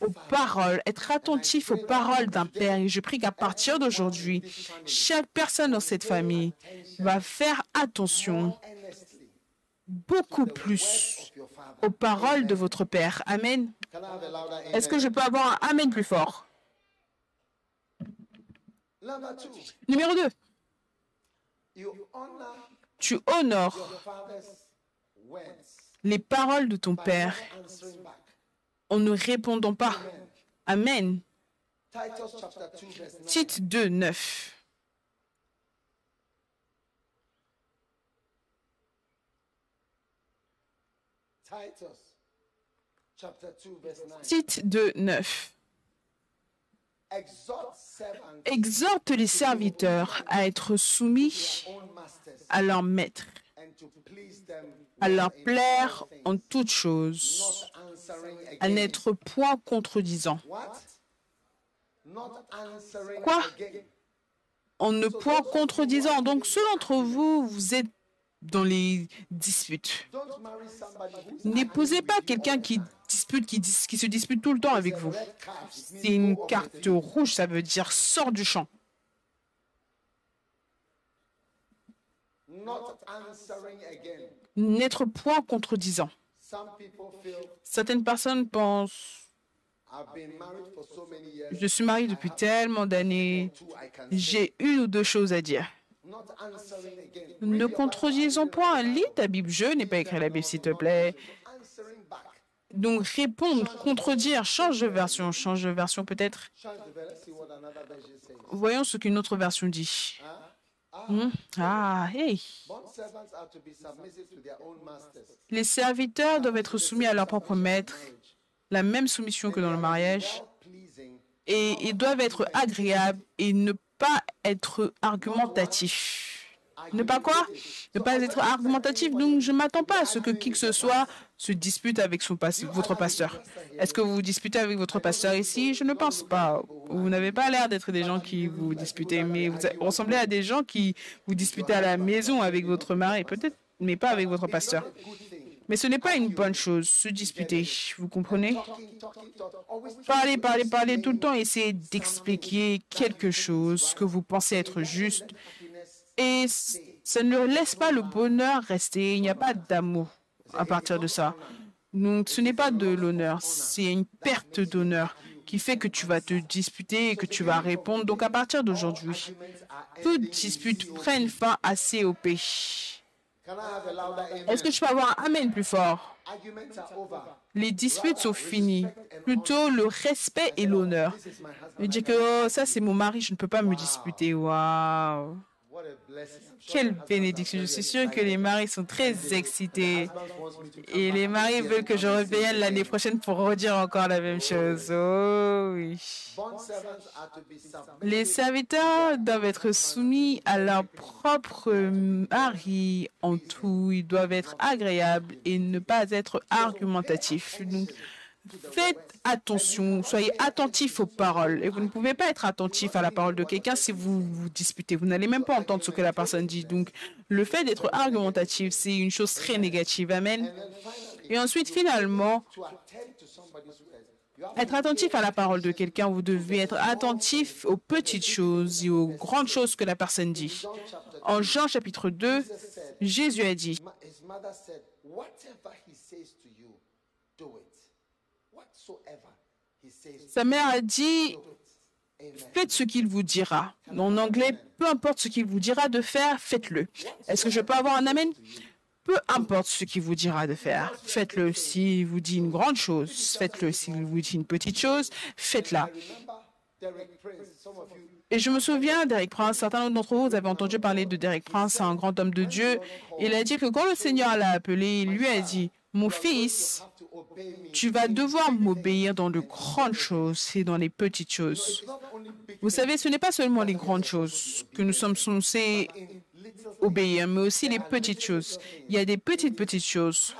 aux paroles, être attentif aux paroles d'un père. Et je prie qu'à partir d'aujourd'hui, chaque personne dans cette famille va faire attention beaucoup plus aux paroles de votre père. Amen. Est-ce que je peux avoir un Amen plus fort? Numéro 2. Tu honores les paroles de ton père en ne répondant pas. Amen. Titus chapter 2, verse 9. Tite 2, 9. Titus chapter 2, verse 9. Tite 2, 9. Exhorte les serviteurs à être soumis à leur maître, à leur plaire en toutes choses, à n'être point contredisant, Quoi? en ne point contredisant. Donc ceux d'entre vous, vous êtes dans les disputes. N'épousez pas quelqu'un qui qui, se dispute tout le temps avec vous. C'est une carte rouge, ça veut dire sors du champ. N'être point contredisant. Certaines personnes pensent, je suis marié depuis tellement d'années, j'ai une ou deux choses à dire. Ne contredisons point. Lis ta Bible. Je n'ai pas écrit la Bible, s'il te plaît. Donc répondre, contredire, change de version, change de version peut-être. Voyons ce qu'une autre version dit. Ah, Hmm? Ah, hey. Les serviteurs doivent être soumis à leur propre maître, la même soumission que dans le mariage, et ils doivent être agréables et ne pas être argumentatifs. Ne pas quoi Ne pas être argumentatif. Donc, je ne m'attends pas à ce que qui que ce soit se dispute avec votre pasteur. Est-ce que vous vous disputez avec votre pasteur ici? Je ne pense pas. Vous n'avez pas l'air d'être des gens qui vous disputez, mais vous ressemblez à des gens qui vous disputez à la maison avec votre mari, peut-être, mais pas avec votre pasteur. Mais ce n'est pas une bonne chose, se disputer. Vous comprenez? Parlez, parlez, parlez tout le temps. Essayez d'expliquer quelque chose que vous pensez être juste. Et ça ne laisse pas le bonheur rester. Il n'y a pas d'amour à partir de ça. Donc ce n'est pas de l'honneur, c'est une perte d'honneur qui fait que tu vas te disputer et que tu vas répondre. Donc à partir d'aujourd'hui, toute dispute prenne fin à COP. Can I have a louder amen? Est-ce que je peux avoir un amen plus fort? Les disputes sont finies. Plutôt le respect et l'honneur. Je dis que oh, ça c'est mon mari, je ne peux pas me disputer. Waouh. Quelle bénédiction. Je suis sûre que les maris sont très excités. Et les maris veulent que je revienne l'année prochaine pour redire encore la même chose. Oh oui. Les serviteurs doivent être soumis à leur propre mari en tout. Ils doivent être agréables et ne pas être argumentatifs. Donc, faites attention, soyez attentifs aux paroles. Et vous ne pouvez pas être attentif à la parole de quelqu'un si vous vous disputez. Vous n'allez même pas entendre ce que la personne dit. Donc, le fait d'être argumentatif, c'est une chose très négative. Amen. Et ensuite, finalement, être attentif à la parole de quelqu'un, vous devez être attentif aux petites choses et aux grandes choses que la personne dit. En Jean chapitre 2, Jésus a dit, sa mère a dit, faites ce qu'il vous dira. En anglais, peu importe ce qu'il vous dira de faire, faites-le. Est-ce que je peux avoir un amen? Peu importe ce qu'il vous dira de faire, faites-le. S'il vous dit une grande chose, faites-le. S'il vous dit une petite chose, faites-la. Derek Et je me souviens d'Eric Prince. Certains d'entre vous, vous avez entendu parler de Derek Prince, un grand homme de Dieu. Il a dit que quand le Seigneur l'a appelé, il lui a dit, mon fils, tu vas devoir m'obéir dans de grandes choses et dans les petites choses. Vous savez, ce n'est pas seulement les grandes choses que nous sommes censés obéir, mais aussi les petites choses. Il y a des petites, petites choses.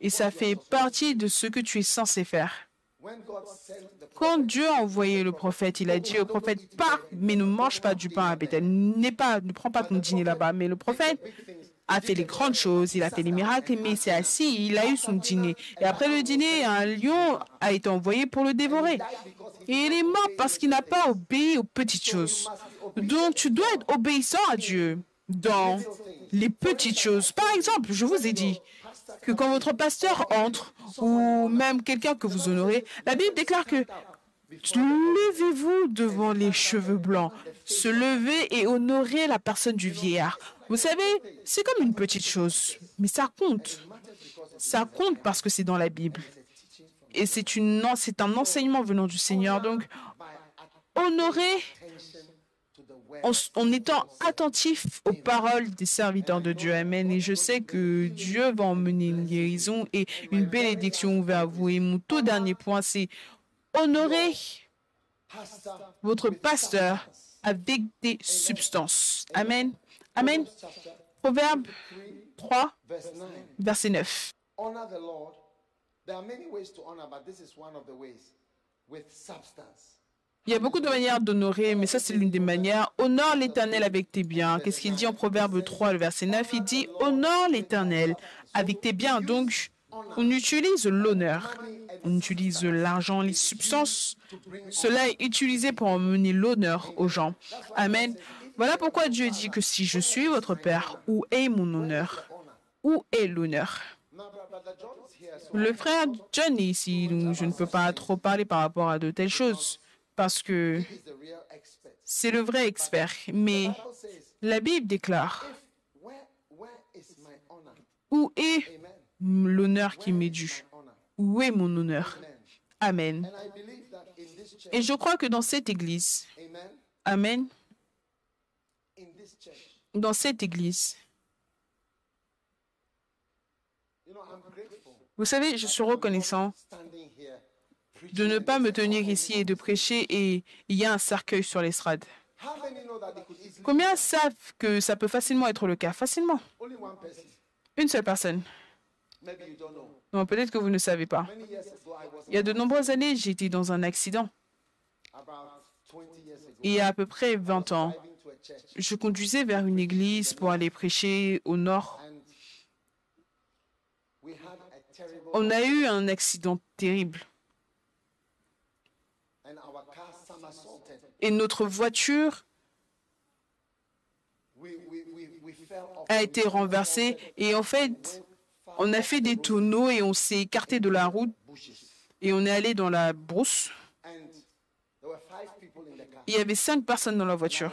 Et ça fait partie de ce que tu es censé faire. Quand Dieu a envoyé le prophète, il a dit au prophète, pars, mais ne mange pas du pain à Bethel. Pas, ne prends pas ton dîner là-bas. Mais le prophète. A fait les grandes choses, il a fait les miracles, mais il s'est assis, il a eu son dîner. Et après le dîner, un lion a été envoyé pour le dévorer. Et il est mort parce qu'il n'a pas obéi aux petites choses. Donc tu dois être obéissant à Dieu dans les petites choses. Par exemple, je vous ai dit que quand votre pasteur entre, ou même quelqu'un que vous honorez, la Bible déclare que levez-vous devant les cheveux blancs, se lever et honorer la personne du vieillard. Vous savez, c'est comme une petite chose, mais ça compte. Ça compte parce que c'est dans la Bible. Et c'est un enseignement venant du Seigneur. Donc, honorer en, en étant attentif aux paroles des serviteurs de Dieu. Amen. Et je sais que Dieu va emmener une guérison et une bénédiction vers vous. Et mon tout dernier point, c'est honorer votre pasteur avec des substances. Amen. Amen. Proverbe 3, verse 9. verset 9. Honor the Lord. There are many ways to honor, but this is one of the ways with substance. Il y a beaucoup de manières d'honorer, mais ça c'est l'une des manières. Honore l'Éternel avec tes biens. Qu'est-ce qu'il dit en Proverbe 3, le verset 9 Il dit Honore l'Éternel avec tes biens. Donc, on utilise l'honneur, on utilise l'argent, les substances. Cela est utilisé pour emmener l'honneur aux gens. Amen. Voilà pourquoi Dieu dit que si je suis votre Père, où est mon honneur? Où est l'honneur? Le frère John est ici, donc je ne peux pas trop parler par rapport à de telles choses, parce que c'est le vrai expert. Mais la Bible déclare? Où est l'honneur qui m'est dû? Où est mon honneur? Amen. Et je crois que dans cette église, Amen. Amen, In this church, dans cette église, vous savez, je suis reconnaissant de ne pas me tenir ici et de prêcher et il y a un cercueil sur l'estrade. Combien savent que ça peut facilement être le cas? Facilement. Une seule personne. Peut-être que vous ne savez pas. Il y a de nombreuses années, été dans un accident. about 20 years ago Il y a à peu près 20 ans, je conduisais vers une église pour aller prêcher au nord. On a eu un accident terrible et notre voiture a été renversée et en fait, on a fait des tonneaux et on s'est écarté de la route et on est allé dans la brousse. Il y avait cinq personnes dans la voiture.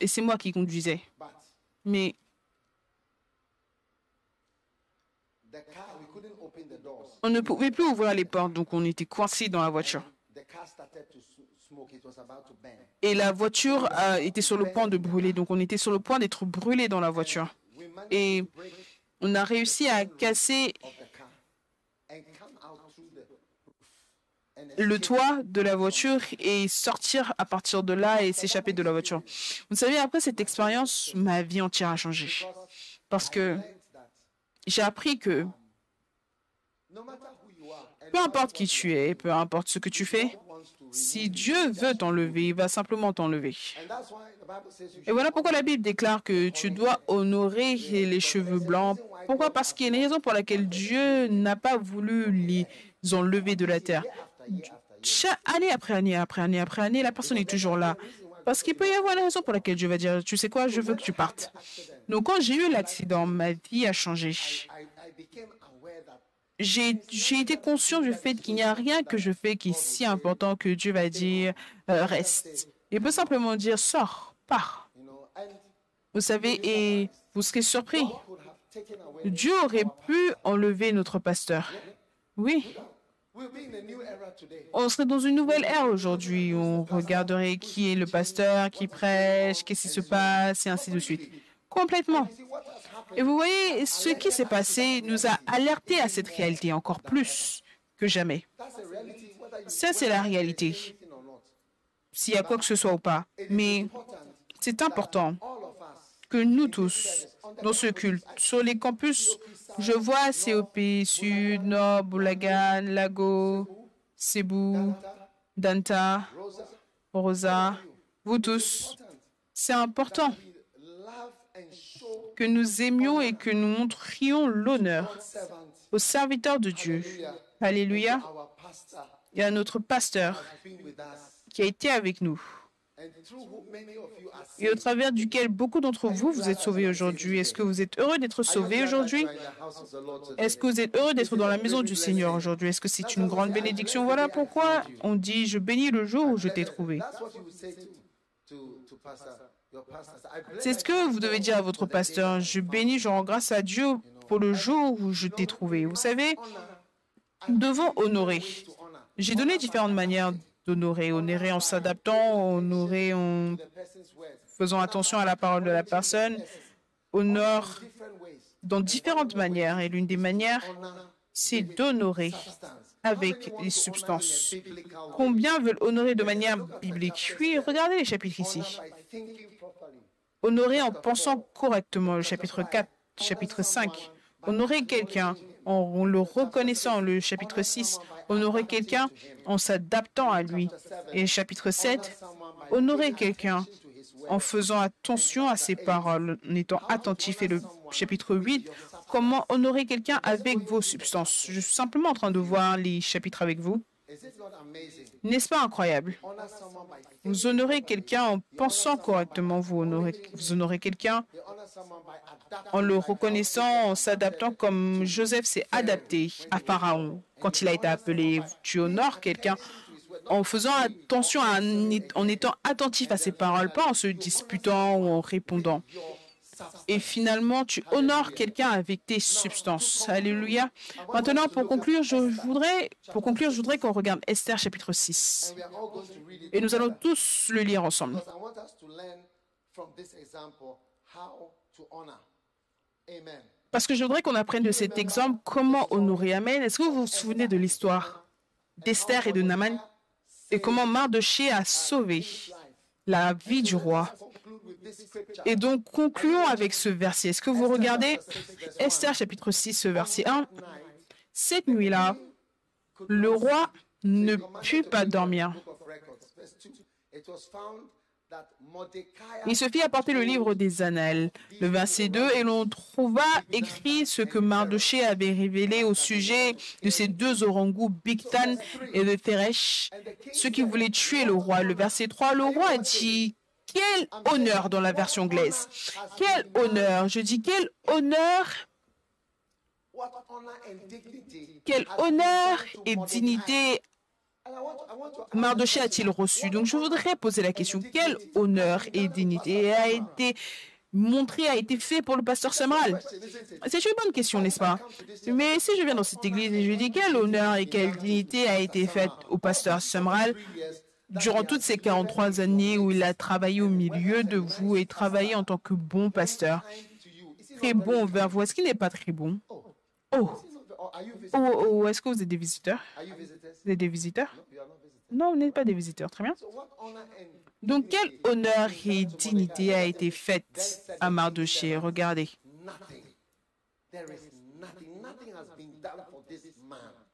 Et c'est moi qui conduisais. Mais on ne pouvait plus ouvrir les portes, donc on était coincés dans la voiture. Et la voiture euh, était sur le point de brûler, donc on était sur le point d'être brûlé dans la voiture. Et on a réussi à casser of the car and come out through the roof and le toit de la voiture et sortir à partir de là et s'échapper de la voiture. Vous savez, après cette expérience, ma vie entière a changé. Parce que j'ai appris que peu importe qui tu es, peu importe ce que tu fais, si Dieu veut t'enlever, il va simplement t'enlever. Et voilà pourquoi la Bible déclare que tu dois honorer les cheveux blancs. Pourquoi? Parce qu'il y a une raison pour laquelle Dieu n'a pas voulu les enlever de la terre. Année après année, après année, après année, la personne est toujours là. Parce qu'il peut y avoir une raison pour laquelle Dieu va dire, tu sais quoi, je veux que tu partes. Donc quand j'ai eu l'accident, ma vie a changé. J'ai été conscient du fait qu'il n'y a rien que je fais qui est si important que Dieu va dire, euh, reste. Il peut simplement dire, sors, pars. Vous savez, et vous serez surpris. Dieu aurait pu enlever notre pasteur. Oui, On serait dans une nouvelle ère aujourd'hui. On regarderait qui est le pasteur, qui prêche, qu'est-ce qui se passe, et ainsi de suite. Complètement. Et vous voyez, ce qui s'est passé nous a alertés à cette réalité encore plus que jamais. Ça, c'est la réalité, s'il y a quoi que ce soit ou pas. Mais c'est important que nous tous, dans ce culte, sur les campus, je vois COP, Sud, Nord, Boulagan, Lago, Cebu, Danta, Rosa, vous tous, c'est important que nous aimions et que nous montrions l'honneur aux serviteurs de Dieu. Alléluia. Et à notre pasteur qui a été avec nous et au travers duquel beaucoup d'entre vous, vous êtes sauvés aujourd'hui. Est-ce que vous êtes heureux d'être sauvés aujourd'hui? Est-ce que vous êtes heureux d'être dans la maison du Seigneur aujourd'hui? Est-ce que c'est une grande bénédiction? Voilà pourquoi on dit je bénis le jour où je t'ai trouvé. C'est ce que vous devez dire à votre pasteur. Je bénis, je rends grâce à Dieu pour le jour où je t'ai trouvé. Vous savez, nous devons honorer. J'ai donné différentes manières d'honorer. Honorer en s'adaptant, honorer en faisant attention à la parole de la personne, honore dans différentes manières. Et l'une des manières, c'est d'honorer avec les substances Combien veulent honorer de manière biblique? Oui, regardez les chapitres ici. Honorer en pensant correctement, le chapitre 4, chapitre 5. Honorer quelqu'un en le reconnaissant, le chapitre 6. Honorer quelqu'un en s'adaptant à lui. Et chapitre 7, honorer quelqu'un en faisant attention à ses paroles, en étant attentif. Et le chapitre 8, comment honorer quelqu'un avec vos substances. Je suis simplement en train de voir les chapitres avec vous. N'est-ce pas incroyable? Vous honorez quelqu'un en pensant correctement, vous honorez, quelqu'un en le reconnaissant, en s'adaptant comme Joseph s'est adapté à Pharaon quand il a été appelé. Tu honores quelqu'un en faisant attention, en étant attentif à ses paroles, pas en se disputant ou en répondant. Et finalement, tu honores quelqu'un avec tes substances. Alléluia. Maintenant, pour conclure, je voudrais, pour conclure, je voudrais qu'on regarde Esther chapitre 6. Et nous allons tous le lire ensemble. Parce que je voudrais qu'on apprenne de cet exemple comment honorer. Amen. Est-ce que vous vous souvenez de l'histoire d'Esther et de Naman et comment Mardoché a sauvé la vie du roi? Et donc, concluons avec ce verset. Est-ce que vous regardez Esther chapitre 6, verset 1 Cette nuit-là, le roi ne put pas dormir. Il se fit apporter le livre des annales, le verset 2, et l'on trouva écrit ce que Mardoché avait révélé au sujet de ces deux orangous, Bigtan et de Teresh, ceux qui voulaient tuer le roi. Le verset 3, le roi dit quel honneur dans la version anglaise. Quel honneur. Je dis quel honneur. Quel honneur et dignité Mardoché a-t-il reçu? Donc je voudrais poser la question, quel honneur et dignité a été montré, a été fait pour le pasteur Samral? C'est une bonne question, n'est-ce pas? Mais si je viens dans cette église et je dis quel honneur et quelle dignité a été faite au pasteur Samral durant toutes ces 43 années où il a travaillé au milieu de vous et travaillé en tant que bon pasteur. Très bon vers vous. Est-ce qu'il n'est pas très bon? Oh. Oh, oh, oh. est-ce que vous êtes des visiteurs? Vous êtes des visiteurs? Non, vous n'êtes pas des visiteurs. Très bien. Donc, quel honneur et dignité a été faite à Mardoché? Regardez.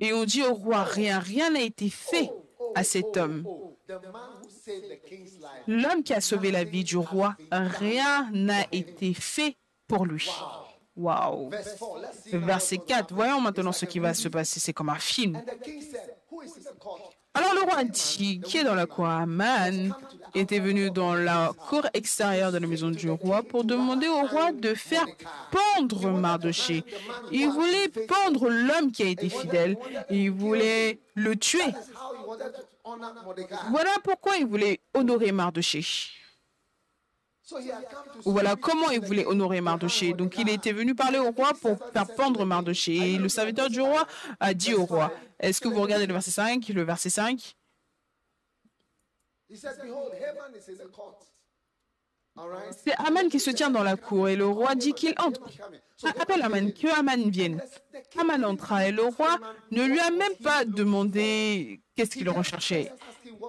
Et on dit au roi, rien, rien n'a été fait à cet homme. L'homme qui a sauvé la vie du roi, rien n'a été fait pour lui. Wow. Verset 4, voyons maintenant ce qui va se passer. C'est comme un film. Alors le roi dit, qui est dans la cour Aman était venu dans la cour extérieure de la maison du roi pour demander au roi de faire pendre Mardoché. Il voulait pendre l'homme qui a été fidèle. Il voulait le tuer. Voilà pourquoi il voulait honorer Mardoché. Voilà comment il voulait honorer Mardoché. Donc il était venu parler au roi pour faire pendre Mardoché. Et le serviteur du roi a dit au roi, est-ce que vous regardez le verset 5 Le verset 5 c'est Aman qui se tient dans la cour et le roi dit qu'il entre. Ah, appelle Aman, que Aman vienne. Aman entra et le roi ne lui a même pas demandé qu'est-ce qu'il recherchait.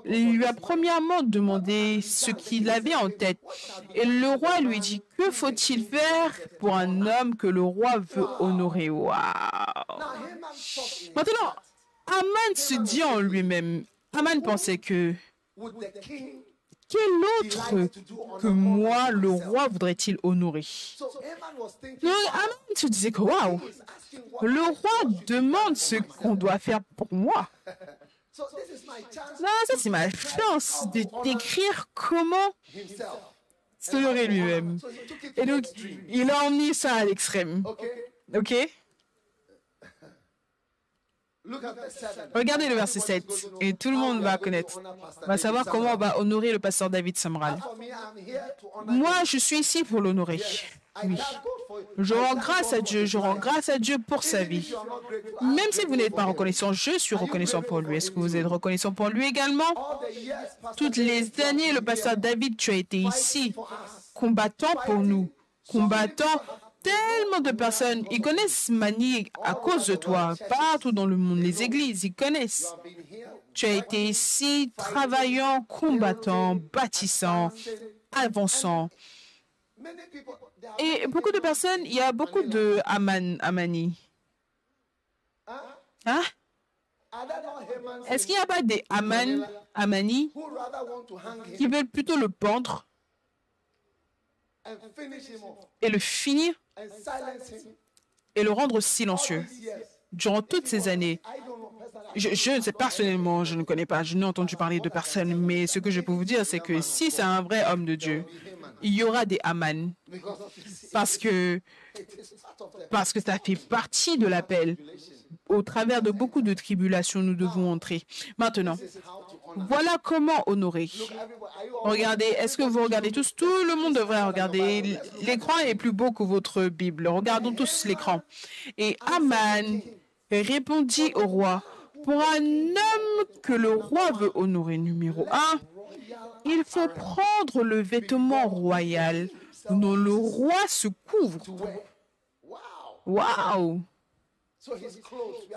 Il lui a premièrement demandé ce qu'il avait en tête. Et le roi lui dit, que faut-il faire pour un homme que le roi veut honorer? Waouh Maintenant, Aman se dit en lui-même, Aman pensait que quel autre que moi le roi voudrait-il honorer? Aman se disait que waouh, le roi demande ce qu'on doit faire pour moi. Non, ça c'est ma chance de décrire comment s'honorer lui-même. Et donc, il a emmené ça à l'extrême. OK? Regardez le verset 7 et tout le monde va connaître, va savoir comment on va honorer le pasteur David Samral. Moi, je suis ici pour l'honorer. Oui. Je rends grâce à Dieu, je rends grâce à Dieu pour sa vie. Même si vous n'êtes pas reconnaissant, je suis reconnaissant pour lui. Est-ce que vous êtes reconnaissant pour lui également? Toutes les années, le pasteur David, tu as été ici, combattant pour nous, combattant tellement de personnes, ils connaissent Mani à cause de toi, partout dans le monde, les églises, ils connaissent. Tu as été ici, travaillant, combattant, bâtissant, avançant. Many people, they are, Et beaucoup de personnes, il y a beaucoup de Aman, Amani. Hein? Est-ce qu'il n'y a pas des Aman, Amani, qui veulent plutôt le pendre et le finir et le rendre silencieux durant toutes ces années? Je, je ne sais personnellement, je ne connais pas, je n'ai entendu parler de personne, mais ce que je peux vous dire, c'est que si c'est un vrai homme de Dieu, il y aura des Aman, Because of his, parce que, parce que ça fait partie de l'appel. Au travers de beaucoup de tribulations, nous devons entrer. Maintenant, voilà comment honorer. Regardez, est-ce que vous regardez tous? Tout le monde devrait regarder. L'écran est plus beau que votre Bible. Regardons tous l'écran. Et Aman répondit au roi, pour un homme que le roi veut honorer, numéro un, il faut prendre le vêtement royal dont le roi se couvre. Waouh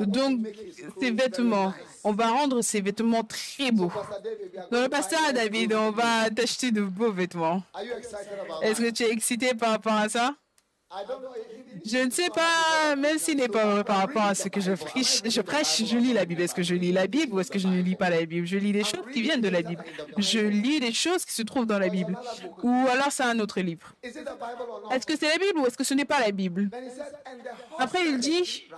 Donc, ces vêtements, on va rendre ces vêtements très beaux. Dans le pasteur David, on va t'acheter de beaux vêtements. Est-ce que tu es excité par rapport à ça? Je ne sais pas, même s'il n'est pas vrai par rapport à ce que je prêche, je prêche, je lis la Bible. Est-ce que je lis la Bible ou est-ce que je ne lis pas la Bible? Je lis des choses qui viennent de la Bible. Je lis des choses qui se trouvent dans la Bible. Ou alors c'est un autre livre. Est-ce que c'est la Bible ou est-ce que ce n'est pas la Bible? Après, il dit-.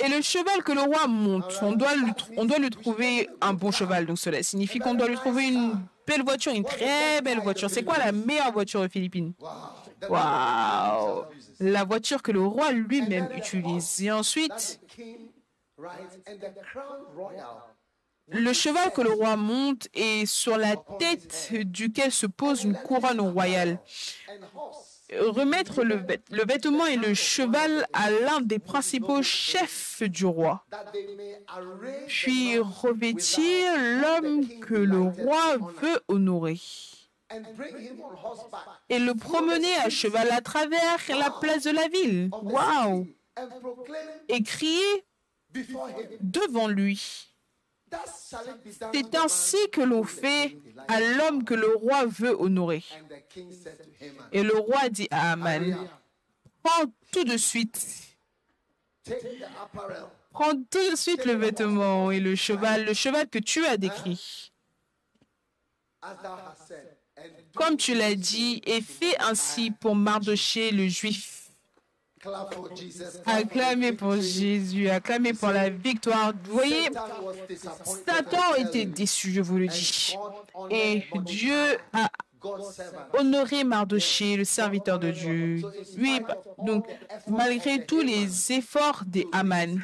Et le cheval que le roi monte, on doit tr- on doit lui trouver un bon cheval. Donc cela signifie qu'on doit lui trouver une belle voiture, une très belle voiture. C'est quoi la meilleure voiture aux Philippines? Waouh La voiture que le roi lui-même utilise. Et ensuite, le cheval que le roi monte est sur la tête duquel se pose une couronne royale. Remettre le, vêt- le vêtement et le cheval à l'un des principaux chefs du roi. Puis revêtir l'homme que le roi veut honorer. Et le promener à cheval à travers la place de la ville. Waouh Et crier devant lui. C'est ainsi que l'on fait à l'homme que le roi veut honorer. Et le roi dit à Aman, prends tout de suite, prends tout de suite le vêtement et le cheval, le cheval que tu as décrit. Comme tu l'as dit, et fais ainsi pour Mardoché le juif. Acclamez pour Jésus, acclamez pour la victoire. Vous voyez, Satan était déçu, je vous le dis. Et Dieu a honoré Mardoché, le serviteur de Dieu. Oui, donc, malgré tous les efforts des Haman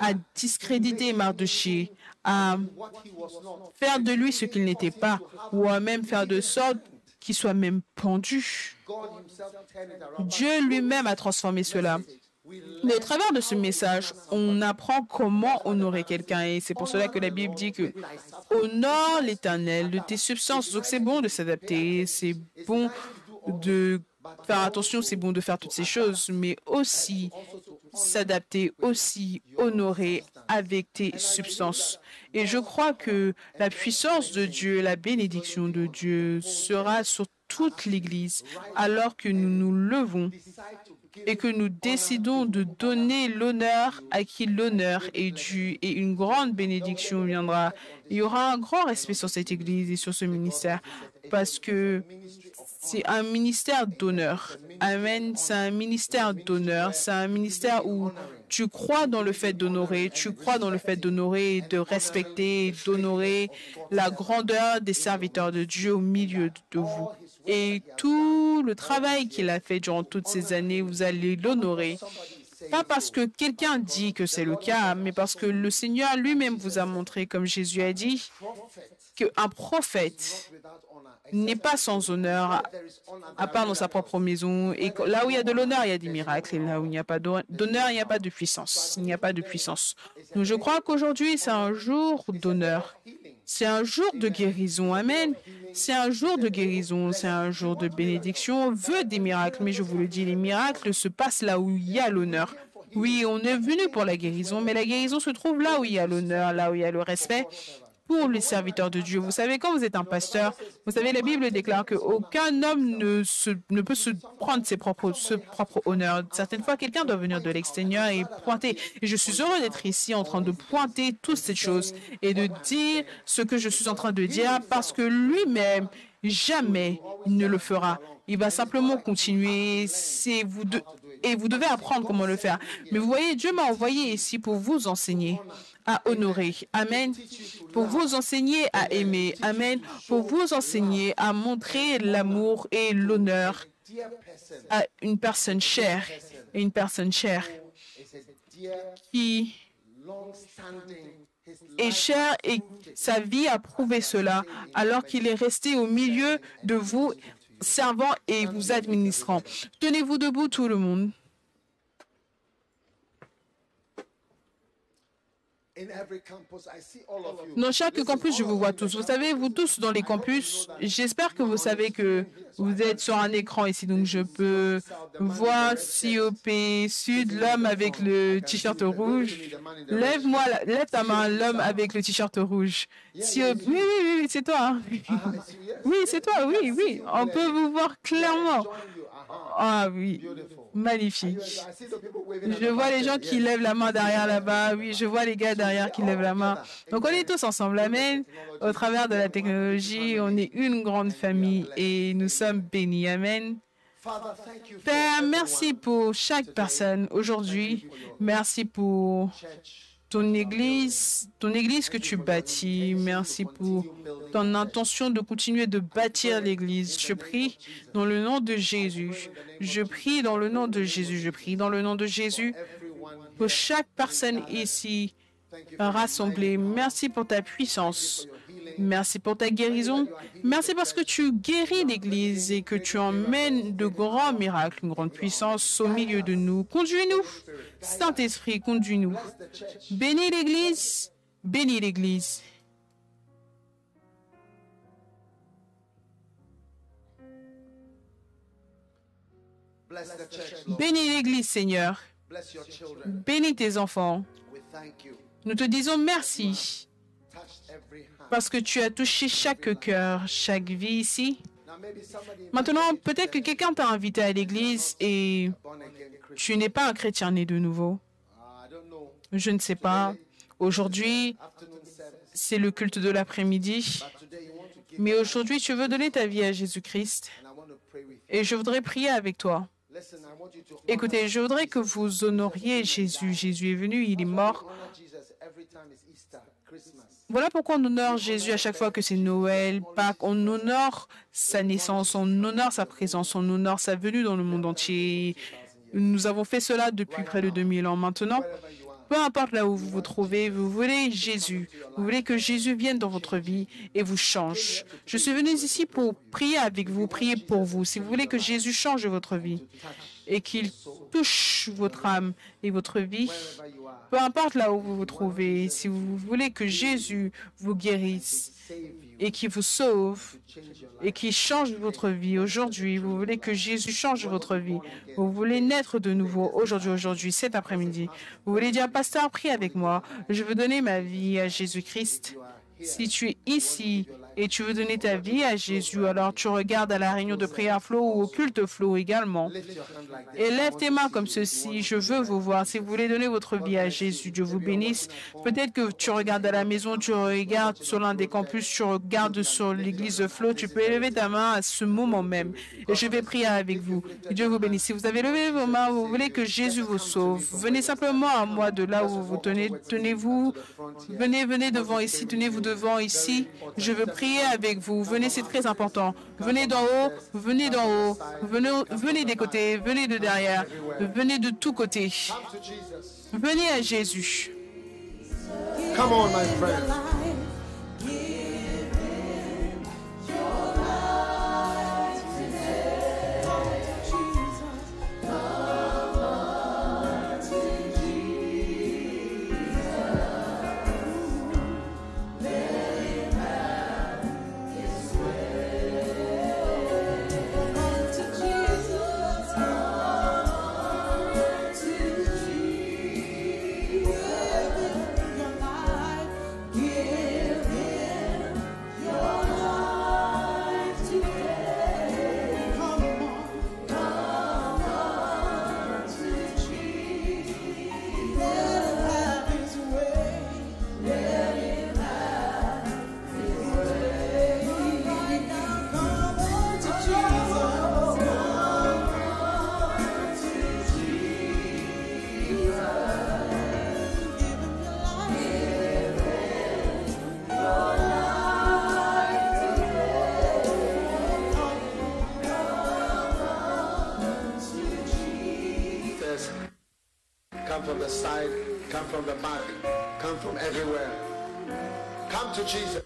à discréditer Mardoché, à faire de lui ce qu'il n'était pas, ou à même faire de sorte qu'il soit même pendu. Dieu lui-même a transformé cela. Mais au travers de ce message, on apprend comment honorer quelqu'un. Et c'est pour cela que la Bible dit que honore l'éternel de tes substances. Donc c'est bon de s'adapter, c'est bon de faire attention, c'est bon de faire toutes ces choses, mais aussi s'adapter, aussi honorer avec tes substances. Et je crois que la puissance de Dieu, la bénédiction de Dieu sera sur toute l'Église alors que nous nous levons et que nous décidons de donner l'honneur à qui l'honneur est dû et une grande bénédiction viendra. Il y aura un grand respect sur cette Église et sur ce ministère parce que c'est un ministère d'honneur. Amen. C'est un ministère d'honneur. C'est un ministère où tu crois dans le fait d'honorer, tu crois dans le fait d'honorer, de respecter, d'honorer la grandeur des serviteurs de Dieu au milieu de vous. Et tout le travail qu'il a fait durant toutes ces années, vous allez l'honorer. Pas parce que quelqu'un dit que c'est le cas, mais parce que le Seigneur lui-même vous a montré, comme Jésus a dit, qu'un prophète n'est pas sans honneur à part dans sa propre maison. Et là où il y a de l'honneur, il y a des miracles. Et là où il n'y a pas d'hon- d'honneur, il n'y a pas de puissance. Il n'y a pas de puissance. Je crois qu'aujourd'hui, c'est un jour d'honneur. C'est un jour de guérison. Amen. C'est un jour de guérison. C'est un jour de bénédiction. On veut des miracles, mais je vous le dis, les miracles se passent là où il y a l'honneur. Oui, on est venu pour la guérison, mais la guérison se trouve là où il y a l'honneur, là où il y a le respect pour les serviteurs de Dieu. Vous savez, quand vous êtes un pasteur, vous savez, la Bible déclare qu'aucun homme ne, se, ne peut se prendre ses propres, ce propre honneur. Certaines fois, quelqu'un doit venir de l'extérieur et pointer. Et je suis heureux d'être ici en train de pointer toutes ces choses et de dire ce que je suis en train de dire parce que lui-même, jamais il ne le fera. Il va simplement continuer. Vous et vous devez apprendre comment le faire. Mais vous voyez, Dieu m'a envoyé ici pour vous enseigner à honorer. Amen. Pour vous enseigner à aimer. Amen. Pour vous enseigner à montrer l'amour et l'honneur à une personne chère et une personne chère qui est chère et sa vie a prouvé cela alors qu'il est resté au milieu de vous servant et vous administrant. Tenez-vous debout tout le monde. Dans chaque campus, je vous vois tous. Vous savez, vous tous dans les campus, j'espère que vous savez que vous êtes sur un écran ici, donc je peux voir COP Sud, l'homme avec le t-shirt rouge. Lève-moi, lève ta main, l'homme avec le t-shirt rouge. COP, oui, oui, oui, c'est toi. hein. Ah, see, yes. Oui, c'est toi, oui, oui. On peut vous voir clairement. Ah oui, magnifique. Je vois les gens qui lèvent la main derrière là-bas. Oui, je vois les gars derrière qui lèvent la main. Donc on est tous ensemble. Amen. Au travers de la technologie, on est une grande famille et nous sommes bénis. Amen. Père, merci pour chaque personne aujourd'hui. Merci pour. Ton église, que tu bâtis. Merci pour ton intention de continuer de bâtir l'église. Je prie dans le nom de Jésus. Je prie dans le nom de Jésus. Je prie dans le nom de Jésus pour chaque personne ici rassemblée. Merci pour ta puissance. Merci pour ta guérison. Merci parce que tu guéris l'Église et que tu emmènes de grands miracles, une grande puissance au milieu de nous. Conduis-nous. Saint-Esprit, conduis-nous. Bénis l'Église. Bénis l'Église. Bénis l'Église, Seigneur. Bénis tes enfants. Nous te disons merci. Parce que tu as touché chaque cœur, chaque vie ici. Maintenant, peut-être que quelqu'un t'a invité à l'église et tu n'es pas un chrétien né de nouveau. Je ne sais pas. Aujourd'hui, c'est le culte de l'après-midi. Mais aujourd'hui, tu veux donner ta vie à Jésus-Christ. Et je voudrais prier avec toi. Écoutez, je voudrais que vous honoriez Jésus. Jésus est venu, il est mort. Voilà pourquoi on honore Jésus à chaque fois que c'est Noël, Pâques. On honore sa naissance, on honore sa présence, on honore sa venue dans le monde entier. Nous avons fait cela depuis près de 2000 ans maintenant. Peu importe là où vous vous trouvez, vous voulez Jésus. Vous voulez que Jésus vienne dans votre vie et vous change. Je suis venu ici pour prier avec vous, prier pour vous. Si vous voulez que Jésus change votre vie et qu'il touche votre âme et votre vie. Peu importe là où vous vous trouvez, si vous voulez que Jésus vous guérisse et qu'il vous sauve et qui change votre vie aujourd'hui. Vous voulez que Jésus change votre vie. Vous voulez naître de nouveau aujourd'hui, aujourd'hui, cet après-midi. Vous voulez dire, pasteur, prie avec moi. Je veux donner ma vie à Jésus-Christ. Si tu es ici et tu veux donner ta vie à Jésus, alors tu regardes à la réunion de prière Flow ou au culte Flow également. Et lève tes mains comme ceci. Je veux vous voir. Si vous voulez donner votre vie à Jésus, Dieu vous bénisse. Peut-être que tu regardes à la maison, tu regardes sur l'un des campus, tu regardes sur l'église Flow. Tu peux élever ta main à ce moment même. Et je vais prier avec vous. Dieu vous bénisse. Si vous avez levé vos mains, vous voulez que Jésus vous sauve. Venez simplement à moi de là où vous tenez. Tenez-vous. Venez, venez devant ici. Tenez-vous devant ici. Je veux prier avec vous. Venez, c'est très important. Venez d'en haut. Venez d'en haut. Venez, venez des côtés. Venez de derrière. Venez de tous côtés. Venez à Jésus. To Jesus.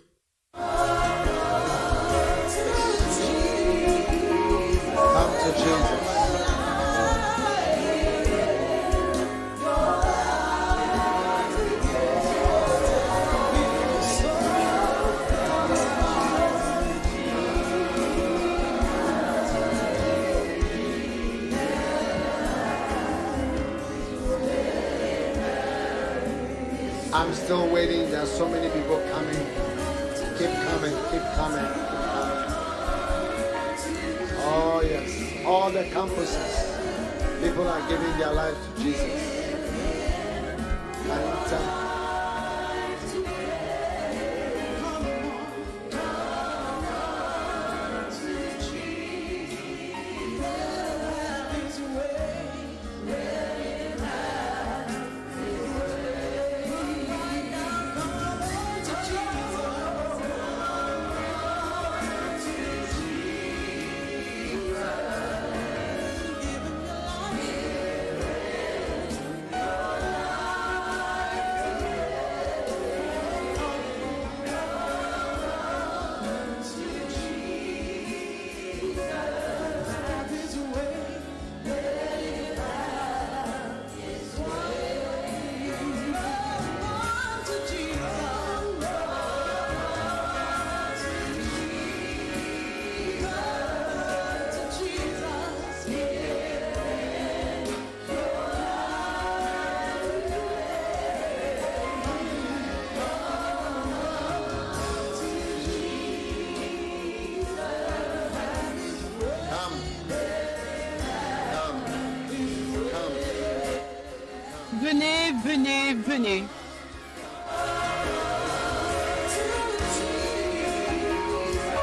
Venez, venez.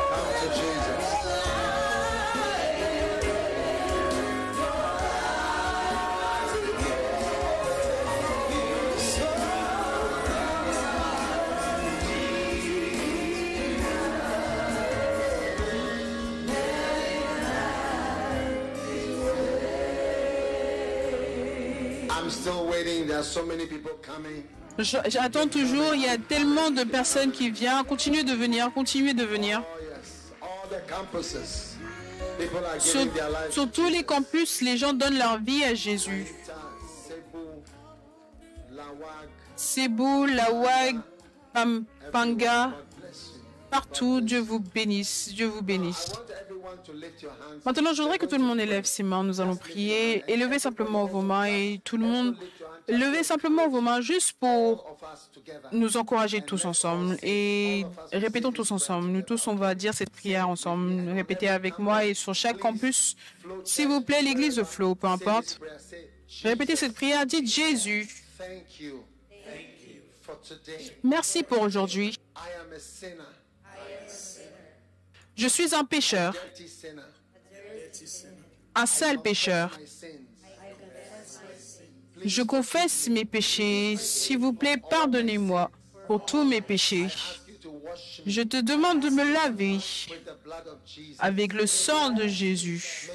Come to Jesus. I'm still waiting. There are so many people coming. Je- J'attends toujours, il y a tellement de personnes qui viennent. Continuez de venir, continuez de venir. Sur, tous les campus, les gens donnent leur vie à Jésus. Cebu, Lawag, Panga, partout, Dieu vous bénisse, Dieu vous bénisse. Maintenant, je voudrais que tout le monde élève ses mains. Nous allons prier. Élevez simplement vos mains et tout le monde, levez simplement vos mains juste pour nous encourager tous ensemble et répétons tous ensemble. Nous tous, on va dire cette prière ensemble. Répétez avec moi et sur chaque campus, s'il vous plaît, l'église Flow, peu importe. Répétez cette prière. Dites Jésus, merci pour aujourd'hui. Je suis un pécheur, un sale pécheur. Je confesse mes péchés. S'il vous plaît, pardonnez-moi pour tous mes péchés. Je te demande de me laver avec le sang de Jésus.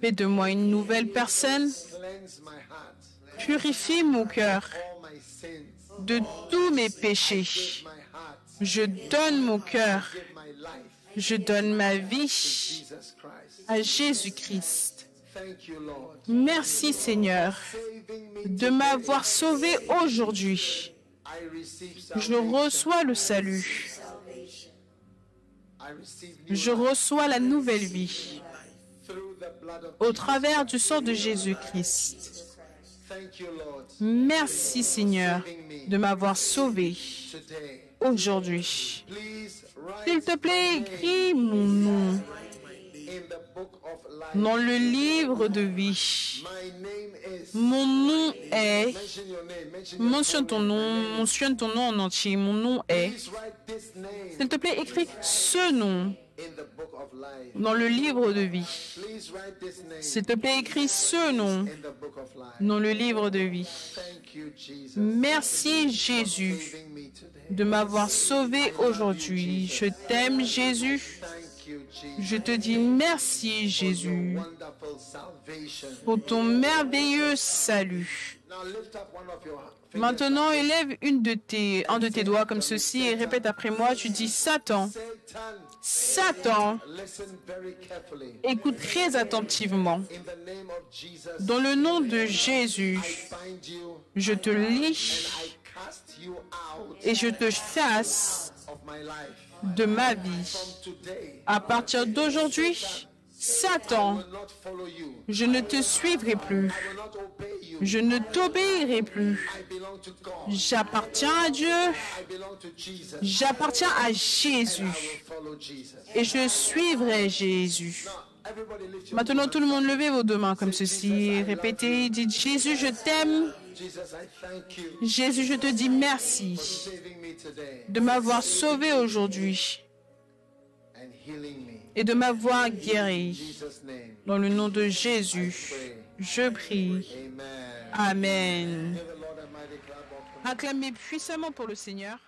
Fais de moi une nouvelle personne. Purifie mon cœur de tous mes péchés. Je donne mon cœur. Je donne ma vie à Jésus-Christ. Merci Seigneur de m'avoir sauvé aujourd'hui. Je reçois le salut. Je reçois la nouvelle vie au travers du sang de Jésus-Christ. Merci Seigneur de m'avoir sauvé aujourd'hui. S'il te plaît, écris mon nom dans le livre de vie. Mon nom est... Mentionne ton nom, mentionne ton nom en entier. Mon nom est... S'il te plaît, écris ce nom dans le livre de vie. S'il te plaît, écris ce nom dans le livre de vie. Merci Jésus de m'avoir sauvé aujourd'hui. Je t'aime Jésus. Je te dis merci, Jésus, pour ton merveilleux salut. Maintenant, élève un de tes doigts comme ceci et répète après moi. Tu dis Satan, Satan, écoute très attentivement. Dans le nom de Jésus, je te lis et je te chasse. De ma vie. À partir d'aujourd'hui, Satan, je ne te suivrai plus. Je ne t'obéirai plus. J'appartiens à Dieu. J'appartiens à Jésus. Et je suivrai Jésus. Maintenant, tout le monde, levez vos deux mains comme ceci. Répétez, dites Jésus, je t'aime. Jésus, je te dis merci de m'avoir sauvé aujourd'hui et de m'avoir guéri. Dans le nom de Jésus, je prie. amen. Acclamez puissamment pour le Seigneur.